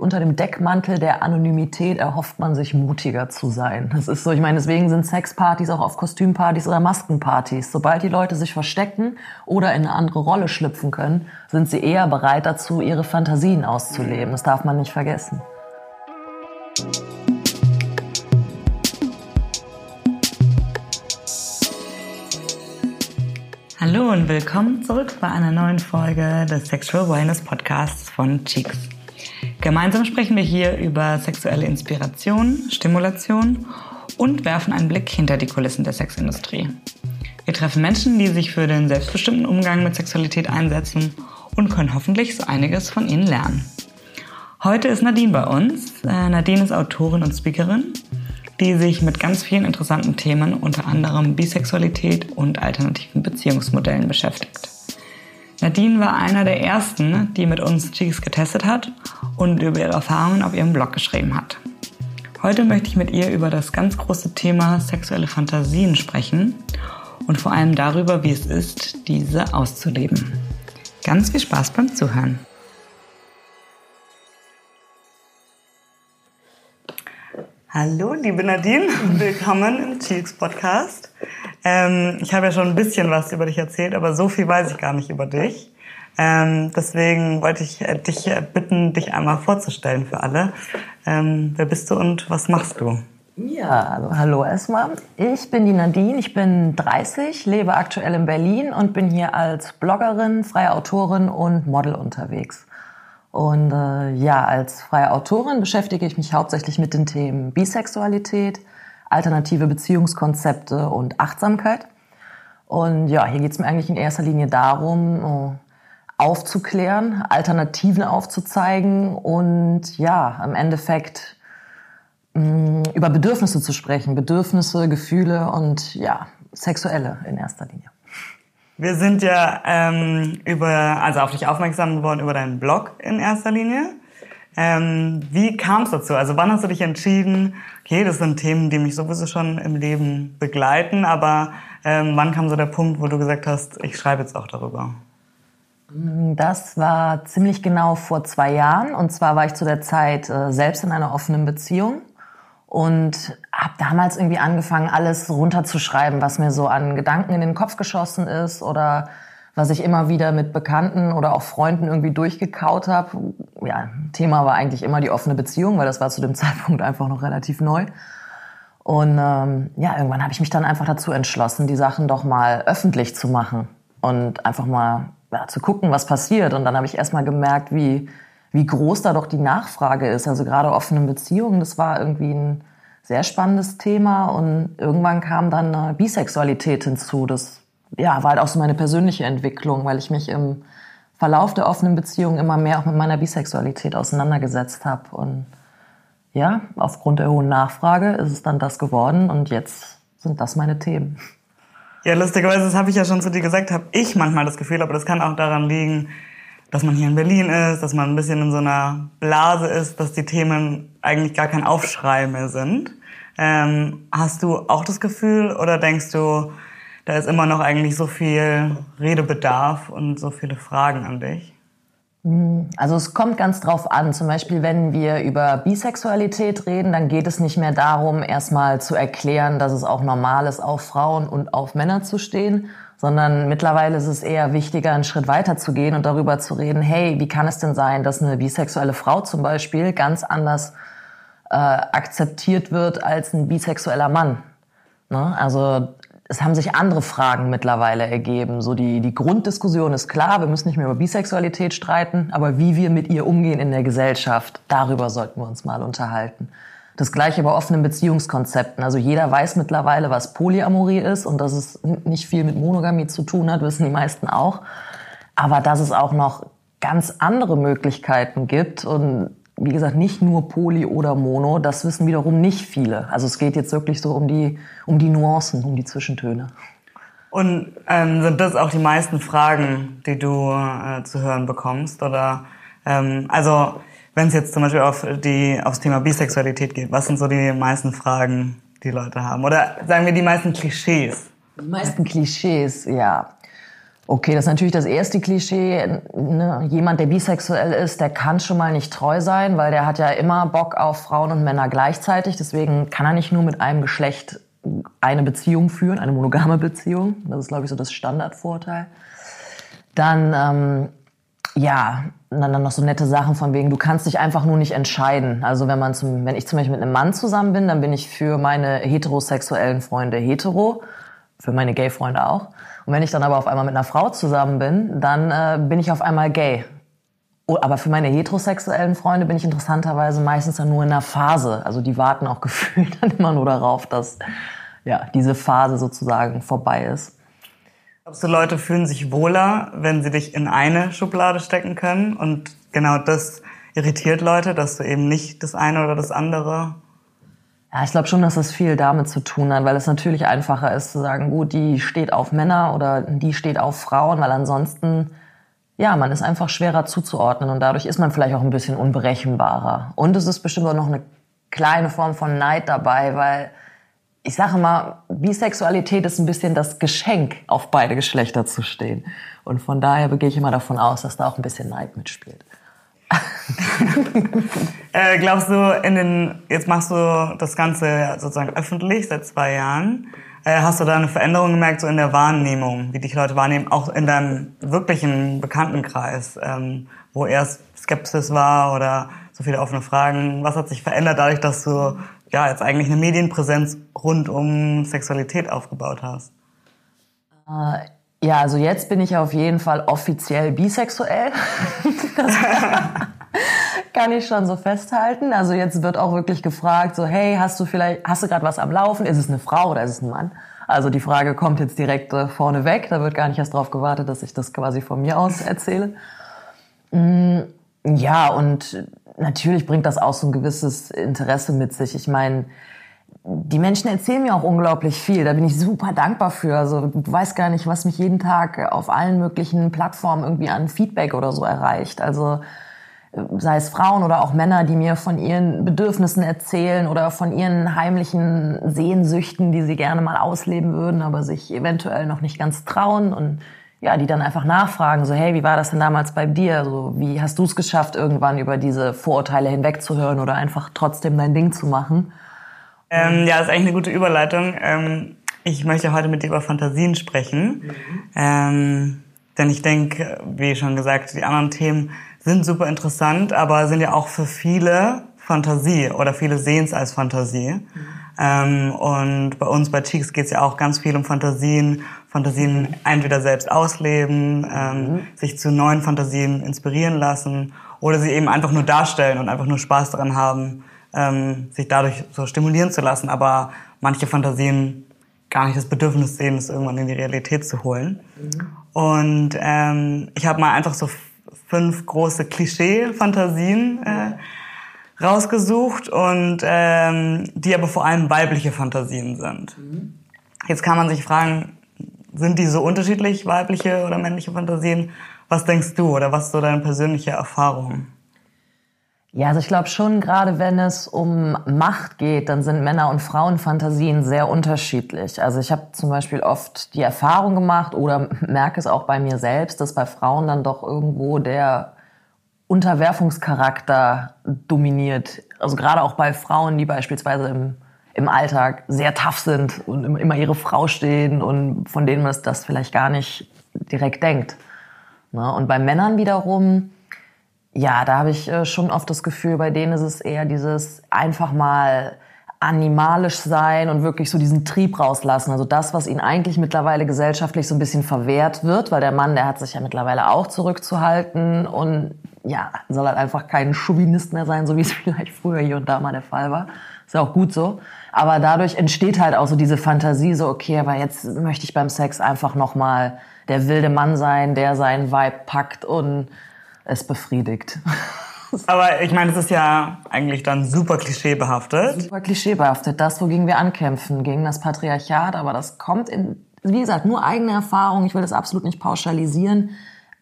unter dem Deckmantel der Anonymität erhofft man sich mutiger zu sein. Das ist so, ich meine, deswegen sind Sexpartys auch auf Kostümpartys oder Maskenpartys. Sobald die Leute sich verstecken oder in eine andere Rolle schlüpfen können, sind sie eher bereit dazu, ihre Fantasien auszuleben. Das darf man nicht vergessen. Hallo und willkommen zurück bei einer neuen Folge des Sexual Wellness Podcasts von Cheeks. Gemeinsam sprechen wir hier über sexuelle Inspiration, Stimulation und werfen einen Blick hinter die Kulissen der Sexindustrie. Wir treffen Menschen, die sich für den selbstbestimmten Umgang mit Sexualität einsetzen und können hoffentlich so einiges von ihnen lernen. Heute ist Nadine bei uns. Äh, Nadine ist Autorin und Speakerin, die sich mit ganz vielen interessanten Themen, unter anderem Bisexualität und alternativen Beziehungsmodellen beschäftigt. Nadine war einer der ersten, die mit uns Cheeks getestet hat und über ihre Erfahrungen auf ihrem Blog geschrieben hat. Heute möchte ich mit ihr über das ganz große Thema sexuelle Fantasien sprechen und vor allem darüber, wie es ist, diese auszuleben. Ganz viel Spaß beim Zuhören. Hallo, liebe Nadine, willkommen im Cheeks Podcast. Ähm, ich habe ja schon ein bisschen was über dich erzählt, aber so viel weiß ich gar nicht über dich. Ähm, deswegen wollte ich äh, dich äh, bitten, dich einmal vorzustellen für alle. Ähm, wer bist du und was machst du? Ja, also hallo erstmal. Ich bin die Nadine, ich bin 30, lebe aktuell in Berlin und bin hier als Bloggerin, freie Autorin und Model unterwegs. Und äh, ja, als freie Autorin beschäftige ich mich hauptsächlich mit den Themen Bisexualität, alternative Beziehungskonzepte und Achtsamkeit. Und ja, hier geht es mir eigentlich in erster Linie darum, äh, aufzuklären, Alternativen aufzuzeigen und ja, im Endeffekt mh, mm, über Bedürfnisse zu sprechen. Bedürfnisse, Gefühle und ja, sexuelle in erster Linie. Wir sind ja ähm, über, also auf dich aufmerksam geworden über deinen Blog in erster Linie. Ähm, wie kam es dazu? Also wann hast du dich entschieden, okay, das sind Themen, die mich sowieso schon im Leben begleiten, aber ähm, wann kam so der Punkt, wo du gesagt hast, ich schreibe jetzt auch darüber? Das war ziemlich genau vor zwei Jahren. Und zwar war ich zu der Zeit äh, selbst in einer offenen Beziehung und habe damals irgendwie angefangen, alles runterzuschreiben, was mir so an Gedanken in den Kopf geschossen ist oder was ich immer wieder mit Bekannten oder auch Freunden irgendwie durchgekaut habe. Ja, Thema war eigentlich immer die offene Beziehung, weil das war zu dem Zeitpunkt einfach noch relativ neu. Und ähm, ja, irgendwann habe ich mich dann einfach dazu entschlossen, die Sachen doch mal öffentlich zu machen und einfach mal ja, zu gucken, was passiert. Und dann habe ich erstmal gemerkt, wie, wie groß da doch die Nachfrage ist. Also gerade offene Beziehungen, das war irgendwie ein sehr spannendes Thema. Und irgendwann kam dann eine Bisexualität hinzu. Das ja, war halt auch so meine persönliche Entwicklung, weil ich mich im Verlauf der offenen Beziehung immer mehr auch mit meiner Bisexualität auseinandergesetzt habe. Und ja, aufgrund der hohen Nachfrage ist es dann das geworden und jetzt sind das meine Themen. Ja, lustigerweise, das habe ich ja schon zu dir gesagt, habe ich manchmal das Gefühl, aber das kann auch daran liegen, dass man hier in Berlin ist, dass man ein bisschen in so einer Blase ist, dass die Themen eigentlich gar kein Aufschrei mehr sind. Ähm, hast du auch das Gefühl oder denkst du, da ist immer noch eigentlich so viel Redebedarf und so viele Fragen an dich? Also es kommt ganz drauf an. Zum Beispiel, wenn wir über Bisexualität reden, dann geht es nicht mehr darum, erstmal zu erklären, dass es auch normal ist, auf Frauen und auf Männer zu stehen, sondern mittlerweile ist es eher wichtiger, einen Schritt weiter zu gehen und darüber zu reden, hey, wie kann es denn sein, dass eine bisexuelle Frau zum Beispiel ganz anders äh, akzeptiert wird als ein bisexueller Mann? Ne? Also es haben sich andere Fragen mittlerweile ergeben. So die, die Grunddiskussion ist klar, wir müssen nicht mehr über Bisexualität streiten, aber wie wir mit ihr umgehen in der Gesellschaft, darüber sollten wir uns mal unterhalten. Das gleiche bei offenen Beziehungskonzepten. Also jeder weiß mittlerweile, was Polyamorie ist und dass es nicht viel mit Monogamie zu tun hat, wissen die meisten auch. Aber dass es auch noch ganz andere Möglichkeiten gibt und wie gesagt, nicht nur Poly oder Mono, das wissen wiederum nicht viele. Also es geht jetzt wirklich so um die, um die Nuancen, um die Zwischentöne. Und ähm, sind das auch die meisten Fragen, die du äh, zu hören bekommst? Oder ähm, also wenn es jetzt zum Beispiel auf die aufs Thema Bisexualität geht, was sind so die meisten Fragen, die Leute haben? Oder sagen wir die meisten Klischees? Die meisten Klischees, ja. Okay, das ist natürlich das erste Klischee. Ne? Jemand, der bisexuell ist, der kann schon mal nicht treu sein, weil der hat ja immer Bock auf Frauen und Männer gleichzeitig. Deswegen kann er nicht nur mit einem Geschlecht eine Beziehung führen, eine monogame Beziehung. Das ist, glaube ich, so das Standardvorteil. Dann, ähm, ja, dann noch so nette Sachen von wegen, du kannst dich einfach nur nicht entscheiden. Also wenn man zum, wenn ich zum Beispiel mit einem Mann zusammen bin, dann bin ich für meine heterosexuellen Freunde hetero, für meine Gay-Freunde auch. Und wenn ich dann aber auf einmal mit einer Frau zusammen bin, dann äh, bin ich auf einmal gay. Oh, aber für meine heterosexuellen Freunde bin ich interessanterweise meistens dann nur in einer Phase. Also die warten auch gefühlt dann immer nur darauf, dass ja, diese Phase sozusagen vorbei ist. Glaubst du, Leute fühlen sich wohler, wenn sie dich in eine Schublade stecken können? Und genau das irritiert Leute, dass du eben nicht das eine oder das andere ja, ich glaube schon, dass das viel damit zu tun hat, weil es natürlich einfacher ist zu sagen, gut, die steht auf Männer oder die steht auf Frauen, weil ansonsten, ja, man ist einfach schwerer zuzuordnen und dadurch ist man vielleicht auch ein bisschen unberechenbarer. Und es ist bestimmt auch noch eine kleine Form von Neid dabei, weil ich sage mal, Bisexualität ist ein bisschen das Geschenk, auf beide Geschlechter zu stehen. Und von daher gehe ich immer davon aus, dass da auch ein bisschen Neid mitspielt. äh, glaubst du, in den, jetzt machst du das Ganze sozusagen öffentlich seit zwei Jahren. Äh, hast du da eine Veränderung gemerkt, so in der Wahrnehmung, wie dich Leute wahrnehmen, auch in deinem wirklichen Bekanntenkreis, ähm, wo erst Skepsis war oder so viele offene Fragen? Was hat sich verändert dadurch, dass du ja jetzt eigentlich eine Medienpräsenz rund um Sexualität aufgebaut hast? Äh, ja, also jetzt bin ich auf jeden Fall offiziell bisexuell. das kann ich schon so festhalten. Also jetzt wird auch wirklich gefragt, so hey, hast du vielleicht, hast du gerade was am Laufen? Ist es eine Frau oder ist es ein Mann? Also die Frage kommt jetzt direkt äh, vorne weg. Da wird gar nicht erst darauf gewartet, dass ich das quasi von mir aus erzähle. Mm, ja, und natürlich bringt das auch so ein gewisses Interesse mit sich. Ich meine, die Menschen erzählen mir auch unglaublich viel. Da bin ich super dankbar für. Also du weißt gar nicht, was mich jeden Tag auf allen möglichen Plattformen irgendwie an Feedback oder so erreicht. Also sei es Frauen oder auch Männer, die mir von ihren Bedürfnissen erzählen oder von ihren heimlichen Sehnsüchten, die sie gerne mal ausleben würden, aber sich eventuell noch nicht ganz trauen und ja, die dann einfach nachfragen, so hey, wie war das denn damals bei dir? So, wie hast du es geschafft, irgendwann über diese Vorurteile hinwegzuhören oder einfach trotzdem dein Ding zu machen? Ähm, ja, das ist eigentlich eine gute Überleitung. Ähm, ich möchte heute mit dir über Fantasien sprechen. Mhm. Ähm, denn ich denke, wie schon gesagt, die anderen Themen sind super interessant, aber sind ja auch für viele Fantasie oder viele sehen es als Fantasie. Mhm. Ähm, und bei uns bei Cheeks geht es ja auch ganz viel um Fantasien, Fantasien entweder selbst ausleben, ähm, mhm. sich zu neuen Fantasien inspirieren lassen oder sie eben einfach nur darstellen und einfach nur Spaß daran haben, ähm, sich dadurch so stimulieren zu lassen, aber manche Fantasien gar nicht das Bedürfnis sehen, es irgendwann in die Realität zu holen. Mhm. Und ähm, ich habe mal einfach so fünf große Klischee-Fantasien äh, rausgesucht und ähm, die aber vor allem weibliche Fantasien sind. Mhm. Jetzt kann man sich fragen, sind die so unterschiedlich, weibliche oder männliche Fantasien? Was denkst du oder was ist so deine persönliche Erfahrung? Ja, also ich glaube schon, gerade wenn es um Macht geht, dann sind Männer- und Frauenfantasien sehr unterschiedlich. Also ich habe zum Beispiel oft die Erfahrung gemacht oder merke es auch bei mir selbst, dass bei Frauen dann doch irgendwo der Unterwerfungscharakter dominiert. Also gerade auch bei Frauen, die beispielsweise im, im Alltag sehr tough sind und immer ihre Frau stehen und von denen man das vielleicht gar nicht direkt denkt. Ne? Und bei Männern wiederum ja, da habe ich äh, schon oft das Gefühl, bei denen ist es eher dieses einfach mal animalisch sein und wirklich so diesen Trieb rauslassen. Also das, was ihnen eigentlich mittlerweile gesellschaftlich so ein bisschen verwehrt wird, weil der Mann, der hat sich ja mittlerweile auch zurückzuhalten und ja, soll halt einfach kein Chauvinist mehr sein, so wie es vielleicht früher hier und da mal der Fall war. Ist ja auch gut so. Aber dadurch entsteht halt auch so diese Fantasie, so okay, aber jetzt möchte ich beim Sex einfach nochmal der wilde Mann sein, der seinen Vibe packt und es befriedigt. Aber ich meine, es ist ja eigentlich dann super klischeebehaftet. Super klischeebehaftet. Das, wogegen wir ankämpfen, gegen das Patriarchat. Aber das kommt in, wie gesagt, nur eigene Erfahrung. Ich will das absolut nicht pauschalisieren.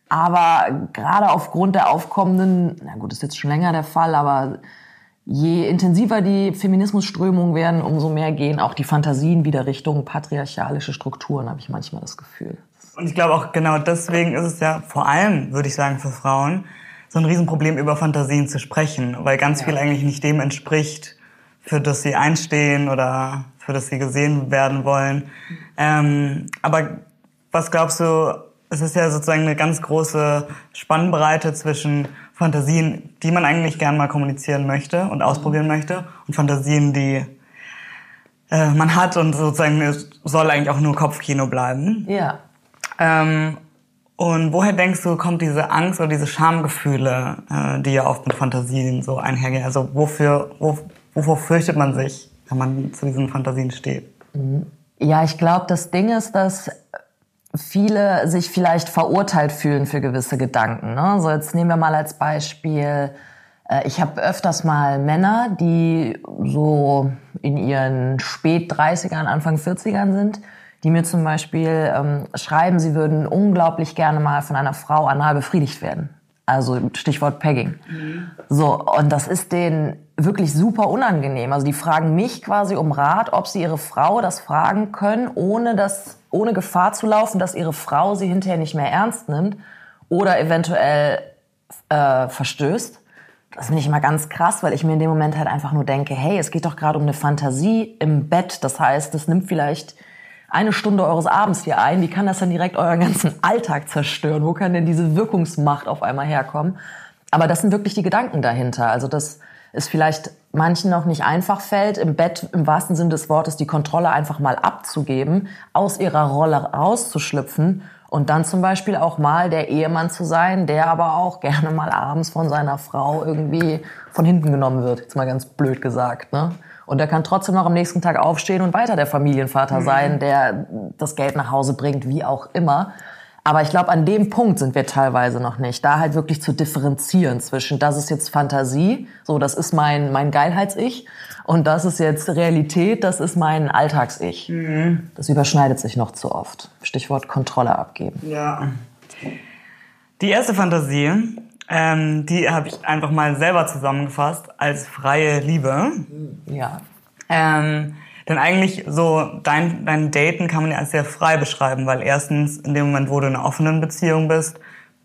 Aber gerade aufgrund der aufkommenden, na gut, ist jetzt schon länger der Fall, aber je intensiver die Feminismusströmungen werden, umso mehr gehen auch die Fantasien wieder Richtung patriarchalische Strukturen, habe ich manchmal das Gefühl. Und ich glaube auch genau deswegen ist es ja vor allem, würde ich sagen, für Frauen so ein Riesenproblem, über Fantasien zu sprechen, weil ganz ja. viel eigentlich nicht dem entspricht, für das sie einstehen oder für das sie gesehen werden wollen. Ähm, aber was glaubst du, es ist ja sozusagen eine ganz große Spannbreite zwischen Fantasien, die man eigentlich gern mal kommunizieren möchte und ausprobieren mhm. möchte und Fantasien, die äh, man hat und sozusagen es soll eigentlich auch nur Kopfkino bleiben. Ja. Ähm, und woher denkst du, kommt diese Angst oder diese Schamgefühle, äh, die ja oft mit Fantasien so einhergehen? Also wofür, wo, wovor fürchtet man sich, wenn man zu diesen Fantasien steht? Ja, ich glaube, das Ding ist, dass viele sich vielleicht verurteilt fühlen für gewisse Gedanken. Ne? So jetzt nehmen wir mal als Beispiel, äh, ich habe öfters mal Männer, die so in ihren Spät 30ern, Anfang 40ern sind, die mir zum Beispiel ähm, schreiben, sie würden unglaublich gerne mal von einer Frau anal befriedigt werden. Also Stichwort Pegging. Mhm. So, und das ist denen wirklich super unangenehm. Also die fragen mich quasi um Rat, ob sie ihre Frau das fragen können, ohne das, ohne Gefahr zu laufen, dass ihre Frau sie hinterher nicht mehr ernst nimmt oder eventuell äh, verstößt. Das finde ich immer ganz krass, weil ich mir in dem Moment halt einfach nur denke, hey, es geht doch gerade um eine Fantasie im Bett. Das heißt, es nimmt vielleicht eine Stunde eures Abends hier ein, wie kann das dann direkt euren ganzen Alltag zerstören? Wo kann denn diese Wirkungsmacht auf einmal herkommen? Aber das sind wirklich die Gedanken dahinter. Also dass es vielleicht manchen noch nicht einfach fällt, im Bett im wahrsten Sinne des Wortes die Kontrolle einfach mal abzugeben, aus ihrer Rolle rauszuschlüpfen und dann zum Beispiel auch mal der Ehemann zu sein, der aber auch gerne mal abends von seiner Frau irgendwie von hinten genommen wird, jetzt mal ganz blöd gesagt. Ne? Und er kann trotzdem noch am nächsten Tag aufstehen und weiter der Familienvater mhm. sein, der das Geld nach Hause bringt, wie auch immer. Aber ich glaube, an dem Punkt sind wir teilweise noch nicht. Da halt wirklich zu differenzieren zwischen, das ist jetzt Fantasie, so, das ist mein, mein Geilheits-Ich. Und das ist jetzt Realität, das ist mein Alltags-Ich. Mhm. Das überschneidet sich noch zu oft. Stichwort Kontrolle abgeben. Ja. Die erste Fantasie ähm, die habe ich einfach mal selber zusammengefasst als freie Liebe. Ja. Ähm, denn eigentlich so dein, dein Daten kann man ja als sehr frei beschreiben, weil erstens in dem Moment, wo du in einer offenen Beziehung bist,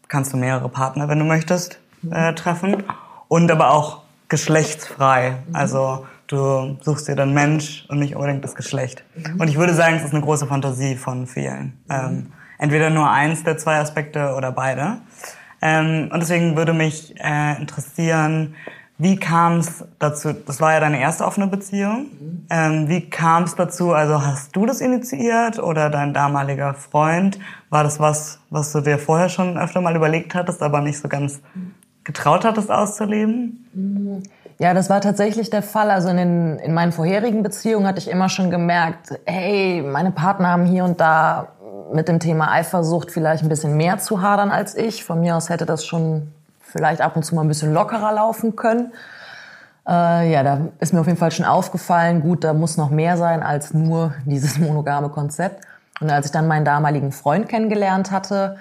kannst du mehrere Partner, wenn du möchtest, äh, treffen. Und aber auch geschlechtsfrei. Also du suchst dir dann Mensch und nicht unbedingt das Geschlecht. Mhm. Und ich würde sagen, es ist eine große Fantasie von vielen. Ähm, entweder nur eins der zwei Aspekte oder beide. Ähm, und deswegen würde mich äh, interessieren, wie kam es dazu? Das war ja deine erste offene Beziehung. Ähm, wie kam es dazu? Also hast du das initiiert oder dein damaliger Freund? War das was, was du dir vorher schon öfter mal überlegt hattest, aber nicht so ganz getraut hattest auszuleben? Ja, das war tatsächlich der Fall. Also in, den, in meinen vorherigen Beziehungen hatte ich immer schon gemerkt, hey, meine Partner haben hier und da mit dem Thema Eifersucht vielleicht ein bisschen mehr zu hadern als ich. Von mir aus hätte das schon vielleicht ab und zu mal ein bisschen lockerer laufen können. Äh, ja, da ist mir auf jeden Fall schon aufgefallen, gut, da muss noch mehr sein als nur dieses monogame Konzept. Und als ich dann meinen damaligen Freund kennengelernt hatte,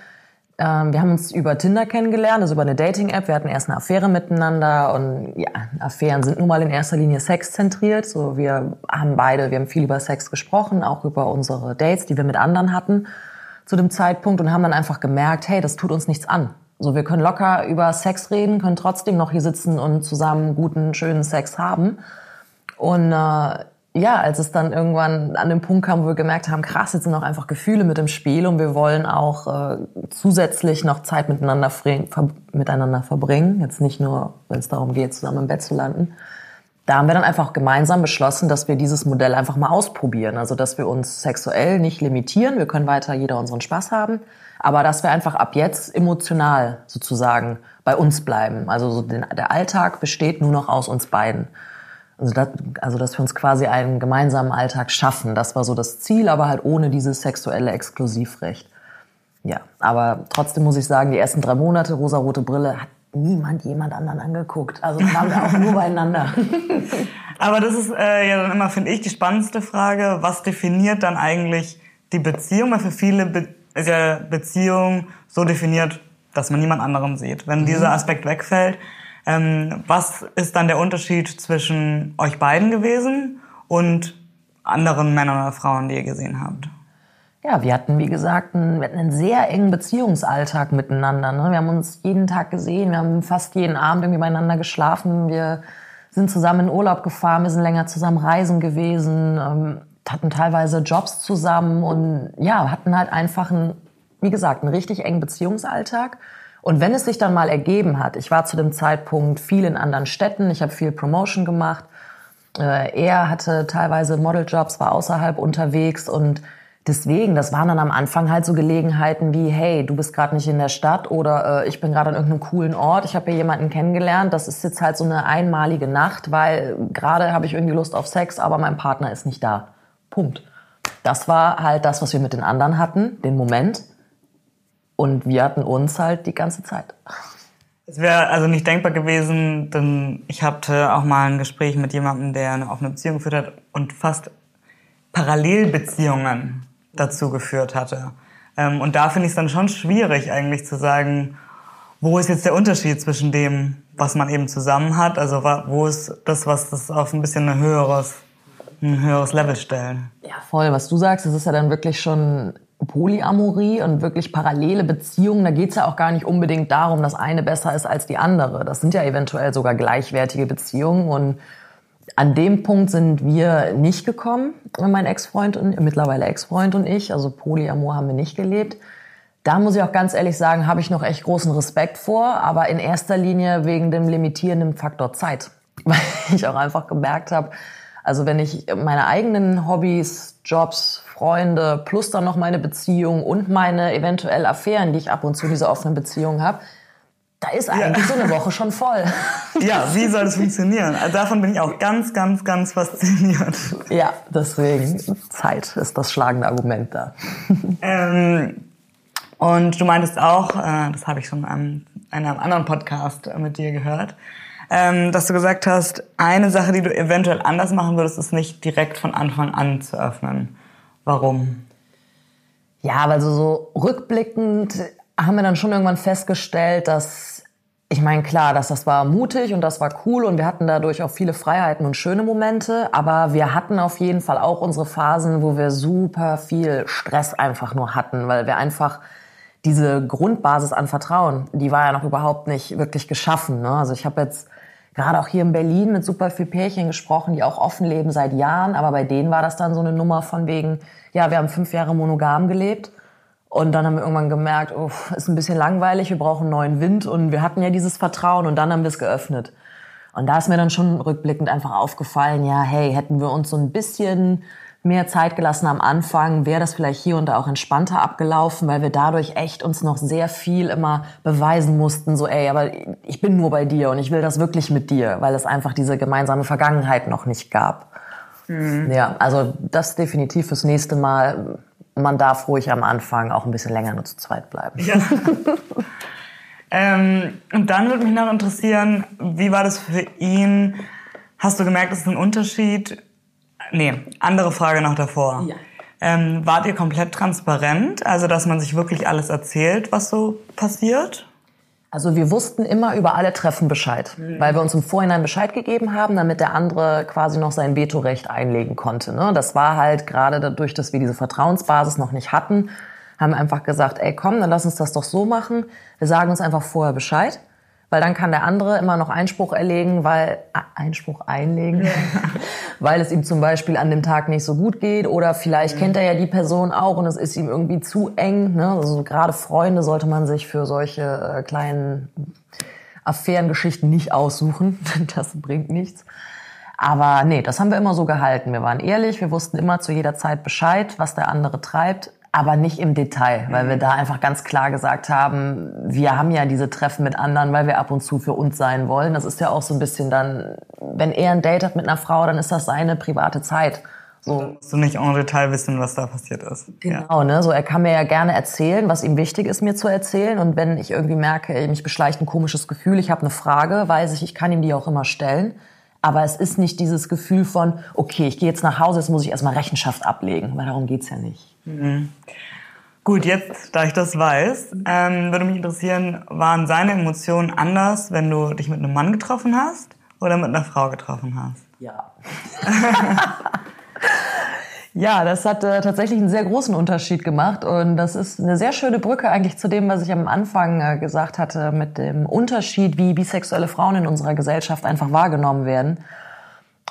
wir haben uns über Tinder kennengelernt, also über eine Dating-App. Wir hatten erst eine Affäre miteinander und ja, Affären sind nun mal in erster Linie sexzentriert. So, wir haben beide, wir haben viel über Sex gesprochen, auch über unsere Dates, die wir mit anderen hatten zu dem Zeitpunkt und haben dann einfach gemerkt, hey, das tut uns nichts an. So, wir können locker über Sex reden, können trotzdem noch hier sitzen und zusammen guten, schönen Sex haben. Und äh, ja, als es dann irgendwann an den Punkt kam, wo wir gemerkt haben, krass, jetzt sind auch einfach Gefühle mit im Spiel und wir wollen auch äh, zusätzlich noch Zeit miteinander, ver miteinander verbringen. Jetzt nicht nur, wenn es darum geht, zusammen im Bett zu landen. Da haben wir dann einfach gemeinsam beschlossen, dass wir dieses Modell einfach mal ausprobieren. Also, dass wir uns sexuell nicht limitieren. Wir können weiter jeder unseren Spaß haben. Aber dass wir einfach ab jetzt emotional sozusagen bei uns bleiben. Also so den, der Alltag besteht nur noch aus uns beiden. Also, das, also dass wir uns quasi einen gemeinsamen Alltag schaffen. Das war so das Ziel, aber halt ohne dieses sexuelle Exklusivrecht. Ja, aber trotzdem muss ich sagen, die ersten drei Monate rosarote Brille hat niemand jemand anderen angeguckt. Also waren wir auch nur beieinander. aber das ist äh, ja dann immer, finde ich, die spannendste Frage. Was definiert dann eigentlich die Beziehung? Weil für viele Be ist ja Beziehung so definiert, dass man niemand anderem sieht. Wenn mhm. dieser Aspekt wegfällt, ähm, was ist dann der Unterschied zwischen euch beiden gewesen und anderen Männern oder Frauen, die ihr gesehen habt? ja, wir hatten, wie gesagt, einen, wir hatten einen sehr engen Beziehungsalltag miteinander. Ne? Wir haben uns jeden Tag gesehen, wir haben fast jeden Abend irgendwie beieinander geschlafen. Wir sind zusammen in Urlaub gefahren, wir sind länger zusammen reisen gewesen, ähm, hatten teilweise Jobs zusammen und ja, hatten halt einfach einen, wie gesagt, einen richtig engen Beziehungsalltag. Und wenn es sich dann mal ergeben hat, ich war zu dem Zeitpunkt viel in anderen Städten, ich habe viel Promotion gemacht, äh, er hatte teilweise Modeljobs, war außerhalb unterwegs und deswegen, das waren dann am Anfang halt so Gelegenheiten wie, hey, du bist gerade nicht in der Stadt oder äh, ich bin gerade an irgendeinem coolen Ort, ich habe hier jemanden kennengelernt, das ist jetzt halt so eine einmalige Nacht, weil gerade habe ich irgendwie Lust auf Sex, aber mein Partner ist nicht da. Punkt. Das war halt das, was wir mit den anderen hatten, den Moment. Und wir hatten uns halt die ganze Zeit. Es wäre also nicht denkbar gewesen, denn ich hatte auch mal ein Gespräch mit jemandem, der eine offene Beziehung geführt hat und fast Parallelbeziehungen dazu geführt hatte. Ähm, und da finde ich es dann schon schwierig eigentlich zu sagen, wo ist jetzt der Unterschied zwischen dem, was man eben zusammen hat, also wo ist das, was das auf ein bisschen ein höheres, ein höheres Level stellt. Ja, voll. Was du sagst, das ist ja dann wirklich schon Polyamorie und wirklich parallele Beziehungen, da geht es ja auch gar nicht unbedingt darum, dass eine besser ist als die andere. Das sind ja eventuell sogar gleichwertige Beziehungen und an dem Punkt sind wir nicht gekommen, mein Ex-Freund und mittlerweile Ex-Freund und ich. Also Polyamor haben wir nicht gelebt. Da muss ich auch ganz ehrlich sagen, habe ich noch echt großen Respekt vor, aber in erster Linie wegen dem limitierenden Faktor Zeit, weil ich auch einfach gemerkt habe, also wenn ich meine eigenen Hobbys, Jobs, Freunde plus dann noch meine Beziehung und meine eventuell Affären, die ich ab und zu diese offenen Beziehungen habe, da ist eigentlich ja. so eine Woche schon voll. Ja, wie soll das funktionieren? Also davon bin ich auch ganz, ganz, ganz fasziniert. Ja, deswegen Zeit ist das schlagende Argument da. Ähm, und du meintest auch, äh, das habe ich schon an einem anderen Podcast mit dir gehört, ähm, dass du gesagt hast, eine Sache, die du eventuell anders machen würdest, ist nicht direkt von Anfang an zu öffnen. Warum? Ja, weil so, so rückblickend haben wir dann schon irgendwann festgestellt, dass ich meine, klar, dass das war mutig und das war cool und wir hatten dadurch auch viele Freiheiten und schöne Momente, aber wir hatten auf jeden Fall auch unsere Phasen, wo wir super viel Stress einfach nur hatten, weil wir einfach diese Grundbasis an Vertrauen, die war ja noch überhaupt nicht wirklich geschaffen. Ne? Also ich habe jetzt gerade auch hier in Berlin mit super viel Pärchen gesprochen, die auch offen leben seit Jahren, aber bei denen war das dann so eine Nummer von wegen, ja, wir haben fünf Jahre monogam gelebt. Und dann haben wir irgendwann gemerkt, oh, ist ein bisschen langweilig, wir brauchen neuen Wind. Und wir hatten ja dieses Vertrauen und dann haben wir es geöffnet. Und da ist mir dann schon rückblickend einfach aufgefallen, ja, hey, hätten wir uns so ein bisschen mehr Zeit gelassen am Anfang, wäre das vielleicht hier und da auch entspannter abgelaufen, weil wir dadurch echt uns noch sehr viel immer beweisen mussten, so ey, aber ich bin nur bei dir und ich will das wirklich mit dir, weil es einfach diese gemeinsame Vergangenheit noch nicht gab. Mhm. Ja, also das definitiv fürs nächste Mal. Man darf ruhig am Anfang auch ein bisschen länger nur zu zweit bleiben. Ja. ähm, und dann würde mich noch interessieren, wie war das für ihn? Hast du gemerkt, es ist ein Unterschied, Nee, andere Frage noch davor. Ja. Ähm, wart ihr komplett transparent? Also, dass man sich wirklich alles erzählt, was so passiert? Also wir wussten immer über alle Treffen Bescheid, mhm. weil wir uns im Vorhinein Bescheid gegeben haben, damit der andere quasi noch sein Vetorecht einlegen konnte. Ne? Das war halt gerade dadurch, dass wir diese Vertrauensbasis noch nicht hatten, haben wir einfach gesagt, ey komm, dann lass uns das doch so machen. Wir sagen uns einfach vorher Bescheid weil dann kann der andere immer noch Einspruch erlegen, weil äh, Einspruch einlegen, ja. weil es ihm zum Beispiel an dem Tag nicht so gut geht oder vielleicht mhm. kennt er ja die Person auch und es ist ihm irgendwie zu eng. Ne? Also gerade Freunde sollte man sich für solche äh, kleinen Affärengeschichten nicht aussuchen. das bringt nichts. Aber nee, das haben wir immer so gehalten. Wir waren ehrlich, wir wussten immer zu jeder Zeit Bescheid, was der andere treibt aber nicht im Detail, weil wir mhm. da einfach ganz klar gesagt haben, wir haben ja diese Treffen mit anderen, weil wir ab und zu für uns sein wollen. Das ist ja auch so ein bisschen dann, wenn er ein Date hat mit einer Frau, dann ist das seine private Zeit. So. Dann musst du nicht en Detail wissen, was da passiert ist. Genau, ja. ne? So, er kann mir ja gerne erzählen, was ihm wichtig ist, mir zu erzählen. Und wenn ich irgendwie merke, mich beschleicht ein komisches Gefühl, ich habe eine Frage, weiß ich, ich kann ihm die auch immer stellen. Aber es ist nicht dieses Gefühl von, okay, ich gehe jetzt nach Hause, jetzt muss ich erstmal Rechenschaft ablegen, weil darum geht's ja nicht. Mhm. Gut, jetzt, da ich das weiß, ähm, würde mich interessieren, waren seine Emotionen anders, wenn du dich mit einem Mann getroffen hast oder mit einer Frau getroffen hast? Ja. Ja, das hat äh, tatsächlich einen sehr großen Unterschied gemacht und das ist eine sehr schöne Brücke eigentlich zu dem, was ich am Anfang äh, gesagt hatte, mit dem Unterschied, wie bisexuelle Frauen in unserer Gesellschaft einfach wahrgenommen werden.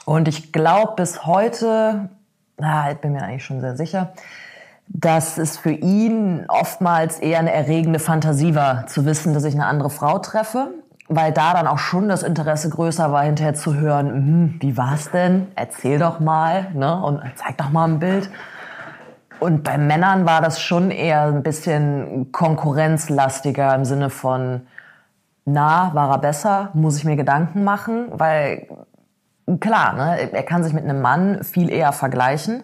Und ich glaube bis heute, na, ich bin mir eigentlich schon sehr sicher, dass es für ihn oftmals eher eine erregende Fantasie war, zu wissen, dass ich eine andere Frau treffe weil da dann auch schon das Interesse größer war, hinterher zu hören, hm, wie war's denn? Erzähl doch mal, ne? Und zeig doch mal ein Bild. Und bei Männern war das schon eher ein bisschen konkurrenzlastiger im Sinne von, na, war er besser? Muss ich mir Gedanken machen? Weil, klar, ne, er kann sich mit einem Mann viel eher vergleichen.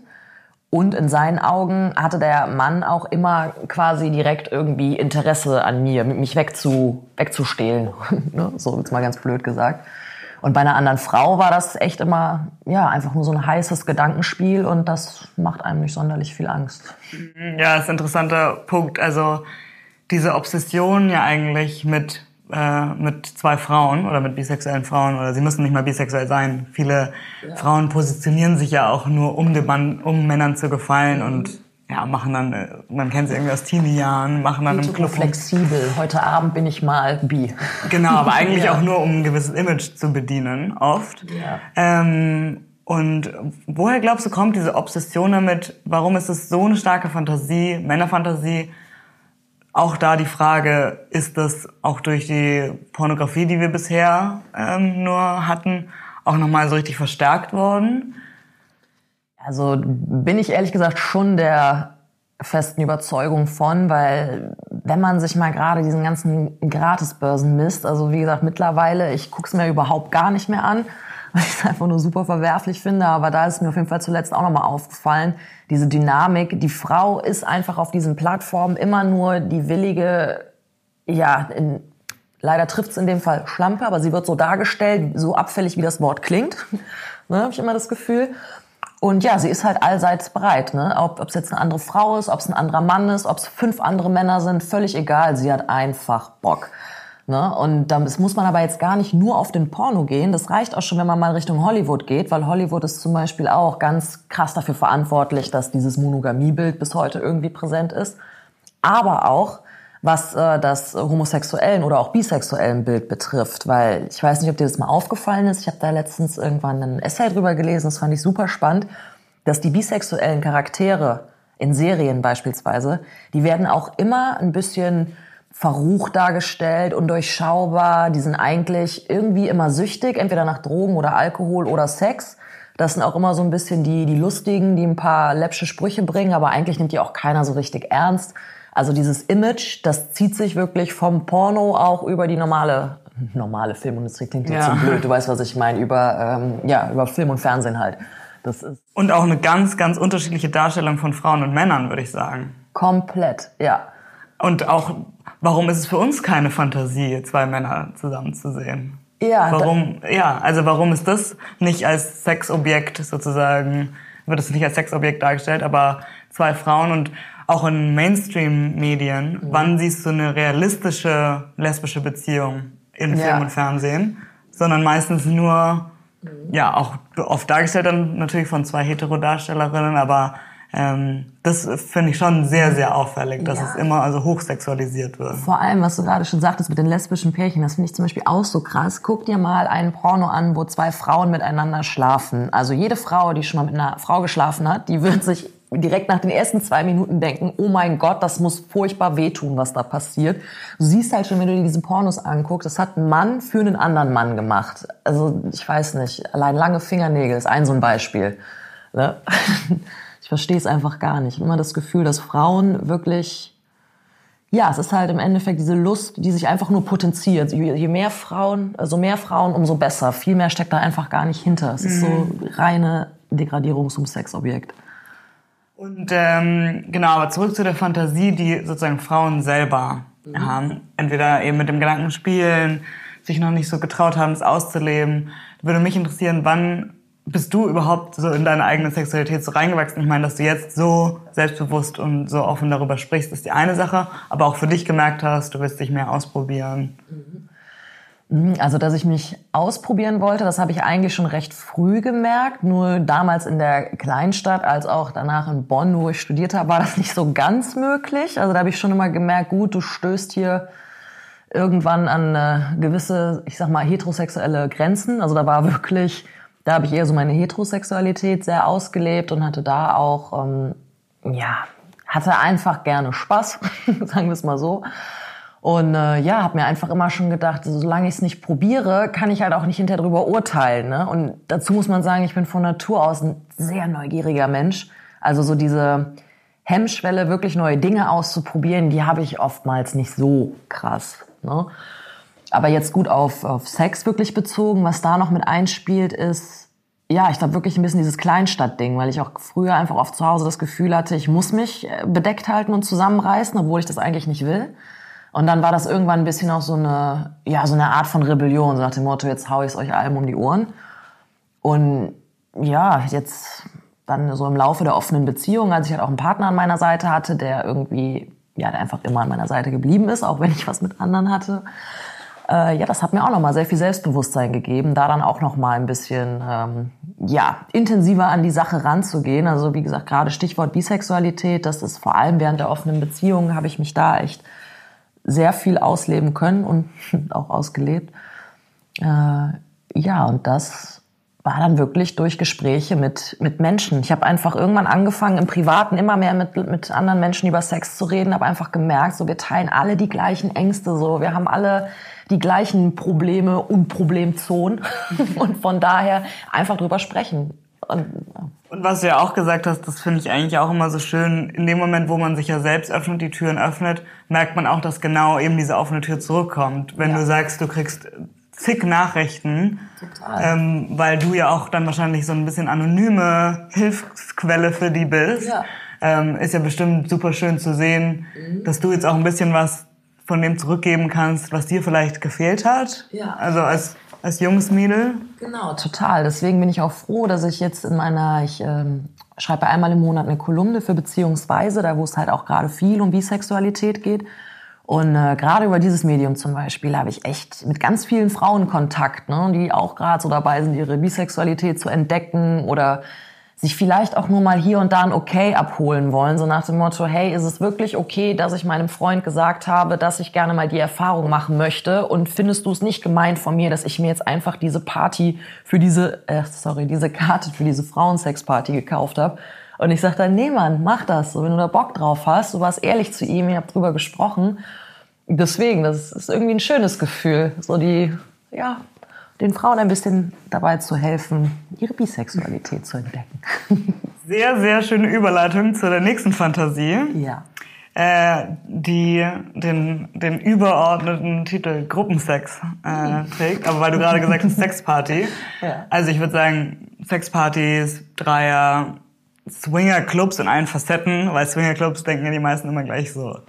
Und in seinen Augen hatte der Mann auch immer quasi direkt irgendwie Interesse an mir, mich wegzu, wegzustehlen. Ne? so jetzt mal ganz blöd gesagt. Und bei einer anderen Frau war das echt immer, ja, einfach nur so ein heißes Gedankenspiel und das macht einem nicht sonderlich viel Angst. Ja, das ist ein interessanter Punkt. Also diese Obsession ja eigentlich mit äh, mit zwei Frauen oder mit bisexuellen Frauen oder sie müssen nicht mal bisexuell sein. Viele ja. Frauen positionieren sich ja auch nur, um, Mann, um Männern zu gefallen mhm. und ja, machen dann, äh, man kennt sie irgendwie aus Teenie-Jahren, machen dann im Club. flexibel. Heute Abend bin ich mal bi. Genau, aber eigentlich ja. auch nur, um ein gewisses Image zu bedienen, oft. Ja. Ähm, und woher glaubst du, kommt diese Obsession damit? Warum ist es so eine starke Fantasie, Männerfantasie, auch da die Frage, ist das auch durch die Pornografie, die wir bisher ähm, nur hatten, auch nochmal so richtig verstärkt worden? Also bin ich ehrlich gesagt schon der festen Überzeugung von, weil wenn man sich mal gerade diesen ganzen Gratisbörsen misst, also wie gesagt, mittlerweile, ich gucke es mir überhaupt gar nicht mehr an, weil ich es einfach nur super verwerflich finde. Aber da ist mir auf jeden Fall zuletzt auch nochmal aufgefallen, diese Dynamik. Die Frau ist einfach auf diesen Plattformen immer nur die willige, ja, in, leider trifft es in dem Fall Schlampe, aber sie wird so dargestellt, so abfällig wie das Wort klingt. ne, habe ich immer das Gefühl. Und ja, sie ist halt allseits bereit. Ne? Ob es jetzt eine andere Frau ist, ob es ein anderer Mann ist, ob es fünf andere Männer sind, völlig egal. Sie hat einfach Bock. Ne? Und das muss man aber jetzt gar nicht nur auf den Porno gehen. Das reicht auch schon, wenn man mal Richtung Hollywood geht, weil Hollywood ist zum Beispiel auch ganz krass dafür verantwortlich, dass dieses Monogamiebild bis heute irgendwie präsent ist. Aber auch, was äh, das homosexuellen oder auch bisexuellen Bild betrifft, weil ich weiß nicht, ob dir das mal aufgefallen ist. Ich habe da letztens irgendwann ein Essay drüber gelesen, das fand ich super spannend, dass die bisexuellen Charaktere in Serien beispielsweise, die werden auch immer ein bisschen verrucht dargestellt, undurchschaubar. Die sind eigentlich irgendwie immer süchtig, entweder nach Drogen oder Alkohol oder Sex. Das sind auch immer so ein bisschen die, die Lustigen, die ein paar läppsche Sprüche bringen, aber eigentlich nimmt die auch keiner so richtig ernst. Also dieses Image, das zieht sich wirklich vom Porno auch über die normale, normale Filmindustrie klingt jetzt ja. so blöd, du weißt, was ich meine, über, ähm, ja, über Film und Fernsehen halt. Das ist und auch eine ganz, ganz unterschiedliche Darstellung von Frauen und Männern, würde ich sagen. Komplett, ja. Und auch warum ist es für uns keine Fantasie, zwei Männer zusammenzusehen? Ja. Warum, ja, also warum ist das nicht als Sexobjekt sozusagen, wird es nicht als Sexobjekt dargestellt, aber zwei Frauen und auch in Mainstream-Medien, mhm. wann siehst du eine realistische lesbische Beziehung in Film ja. und Fernsehen, sondern meistens nur, mhm. ja, auch oft dargestellt dann natürlich von zwei Heterodarstellerinnen, aber ähm, das finde ich schon sehr, sehr auffällig, dass ja. es immer also hochsexualisiert wird. Vor allem, was du gerade schon sagtest mit den lesbischen Pärchen, das finde ich zum Beispiel auch so krass. Guck dir mal einen Porno an, wo zwei Frauen miteinander schlafen. Also jede Frau, die schon mal mit einer Frau geschlafen hat, die wird sich direkt nach den ersten zwei Minuten denken, oh mein Gott, das muss furchtbar wehtun, was da passiert. Du siehst halt schon, wenn du dir diese Pornos anguckst, das hat ein Mann für einen anderen Mann gemacht. Also ich weiß nicht, allein lange Fingernägel ist ein so ein Beispiel. Ne? Ich verstehe es einfach gar nicht. Immer das Gefühl, dass Frauen wirklich, ja, es ist halt im Endeffekt diese Lust, die sich einfach nur potenziert. Je mehr Frauen, also mehr Frauen, umso besser. Viel mehr steckt da einfach gar nicht hinter. Es ist so mhm. reine Degradierung zum Sexobjekt. Und ähm, genau, aber zurück zu der Fantasie, die sozusagen Frauen selber mhm. haben. Entweder eben mit dem Gedanken spielen, sich noch nicht so getraut haben, es auszuleben. Würde mich interessieren, wann bist du überhaupt so in deine eigene Sexualität so reingewachsen? Ich meine, dass du jetzt so selbstbewusst und so offen darüber sprichst, ist die eine Sache, aber auch für dich gemerkt hast, du willst dich mehr ausprobieren. Mhm, also, dass ich mich ausprobieren wollte, das habe ich eigentlich schon recht früh gemerkt. Nur damals in der Kleinstadt, als auch danach in Bonn, wo ich studiert habe, war das nicht so ganz möglich. Also da habe ich schon immer gemerkt, gut, du stößt hier irgendwann an äh, gewisse, ich sag mal, heterosexuelle Grenzen. Also da war wirklich, da habe ich eher so meine Heterosexualität sehr ausgelebt und hatte da auch, ähm, ja, hatte einfach gerne Spaß, sagen wir es mal so. Und äh, ja, habe mir einfach immer schon gedacht, solange ich es nicht probiere, kann ich halt auch nicht hinterher drüber urteilen. Ne? Und dazu muss man sagen, ich bin von Natur aus ein sehr neugieriger Mensch. Also so diese Hemmschwelle, wirklich neue Dinge auszuprobieren, die habe ich oftmals nicht so krass. Ne? Aber jetzt gut auf, auf Sex wirklich bezogen, was da noch mit einspielt, ist, ja, ich glaube wirklich ein bisschen dieses Kleinstadtding, weil ich auch früher einfach oft zu Hause das Gefühl hatte, ich muss mich äh, bedeckt halten und zusammenreißen, obwohl ich das eigentlich nicht will. Und dann war das irgendwann ein bisschen auch so eine, ja, so eine Art von Rebellion, so nach dem Motto, jetzt hau ich es euch allem um die Ohren. Und ja, jetzt dann so im Laufe der offenen Beziehung, als ich halt auch einen Partner an meiner Seite hatte, der irgendwie, ja, der einfach immer an meiner Seite geblieben ist, auch wenn ich was mit anderen hatte. Äh, ja, das hat mir auch nochmal sehr viel Selbstbewusstsein gegeben, da dann auch nochmal ein bisschen, ähm, ja, intensiver an die Sache ranzugehen. Also wie gesagt, gerade Stichwort Bisexualität, das ist vor allem während der offenen Beziehung, habe ich mich da echt sehr viel ausleben können und auch ausgelebt. Äh, ja, und das war dann wirklich durch Gespräche mit, mit Menschen. Ich habe einfach irgendwann angefangen, im Privaten immer mehr mit, mit anderen Menschen über Sex zu reden, habe einfach gemerkt, so wir teilen alle die gleichen Ängste, so wir haben alle die gleichen Probleme und Problemzonen und von daher einfach drüber sprechen. Und, ja. und was du ja auch gesagt hast, das finde ich eigentlich auch immer so schön. In dem Moment, wo man sich ja selbst öffnet, die Türen öffnet, merkt man auch, dass genau eben diese offene Tür zurückkommt. Wenn ja. du sagst, du kriegst zig Nachrichten, ähm, weil du ja auch dann wahrscheinlich so ein bisschen anonyme Hilfsquelle für die bist. Ja. Ähm, ist ja bestimmt super schön zu sehen, mhm. dass du jetzt auch ein bisschen was von dem zurückgeben kannst, was dir vielleicht gefehlt hat. Ja. Also als als junges Mädel? Genau, total. Deswegen bin ich auch froh, dass ich jetzt in meiner, ich ähm, schreibe einmal im Monat eine Kolumne für Beziehungsweise, da wo es halt auch gerade viel um Bisexualität geht. Und äh, gerade über dieses Medium zum Beispiel habe ich echt mit ganz vielen Frauen Kontakt, ne, die auch gerade so dabei sind, ihre Bisexualität zu entdecken oder sich vielleicht auch nur mal hier und da ein Okay abholen wollen, so nach dem Motto, hey, ist es wirklich okay, dass ich meinem Freund gesagt habe, dass ich gerne mal die Erfahrung machen möchte und findest du es nicht gemeint von mir, dass ich mir jetzt einfach diese Party für diese, äh, sorry, diese Karte für diese Frauensexparty gekauft habe? Und ich sage dann, nee Mann, mach das, so, wenn du da Bock drauf hast, du warst ehrlich zu ihm, ihr habt drüber gesprochen. Deswegen, das ist irgendwie ein schönes Gefühl, so die, ja, den Frauen ein bisschen dabei zu helfen, ihre Bisexualität zu entdecken. Sehr, sehr schöne Überleitung zu der nächsten Fantasie. Ja. Äh, die den, den überordneten Titel Gruppensex äh, trägt. Aber weil du gerade gesagt hast, Sexparty. Ja. Also ich würde sagen, Sexpartys, Dreier, Swingerclubs in allen Facetten, weil Swingerclubs denken ja die meisten immer gleich so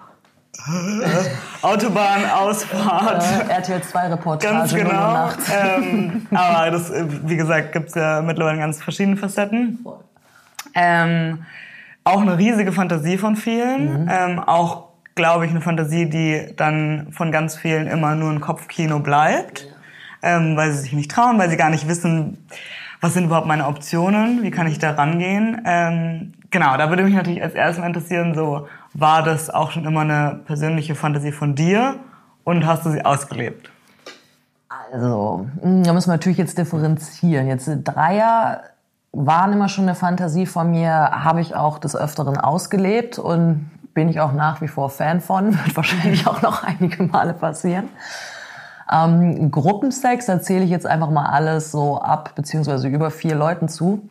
Autobahnausfahrt. Äh, RTL 2 Reportage. Ganz genau. Ähm, aber das, wie gesagt, gibt's ja mittlerweile ganz verschiedene Facetten. Ähm, auch eine riesige Fantasie von vielen. Mhm. Ähm, auch, glaube ich, eine Fantasie, die dann von ganz vielen immer nur ein Kopfkino bleibt. Ähm, weil sie sich nicht trauen, weil sie gar nicht wissen, was sind überhaupt meine Optionen, wie kann ich da rangehen. Ähm, genau, da würde mich natürlich als erstes interessieren, so war das auch schon immer eine persönliche Fantasie von dir und hast du sie ausgelebt? Also, hm, da müssen wir natürlich jetzt differenzieren. Jetzt Dreier waren immer schon eine Fantasie von mir, habe ich auch des Öfteren ausgelebt und bin ich auch nach wie vor Fan von, wird wahrscheinlich auch noch einige Male passieren. Ähm, Gruppensex erzähle ich jetzt einfach mal alles so ab, beziehungsweise über vier Leuten zu.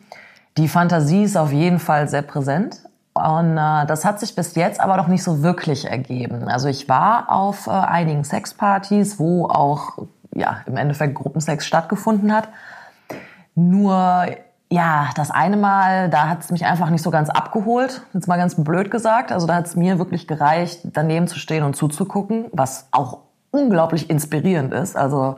Die Fantasie ist auf jeden Fall sehr präsent. Und äh, das hat sich bis jetzt aber noch nicht so wirklich ergeben. Also ich war auf äh, einigen Sexpartys, wo auch ja im Endeffekt Gruppensex stattgefunden hat. Nur ja, das eine Mal, da hat es mich einfach nicht so ganz abgeholt, jetzt mal ganz blöd gesagt. Also da hat es mir wirklich gereicht, daneben zu stehen und zuzugucken, was auch unglaublich inspirierend ist. Also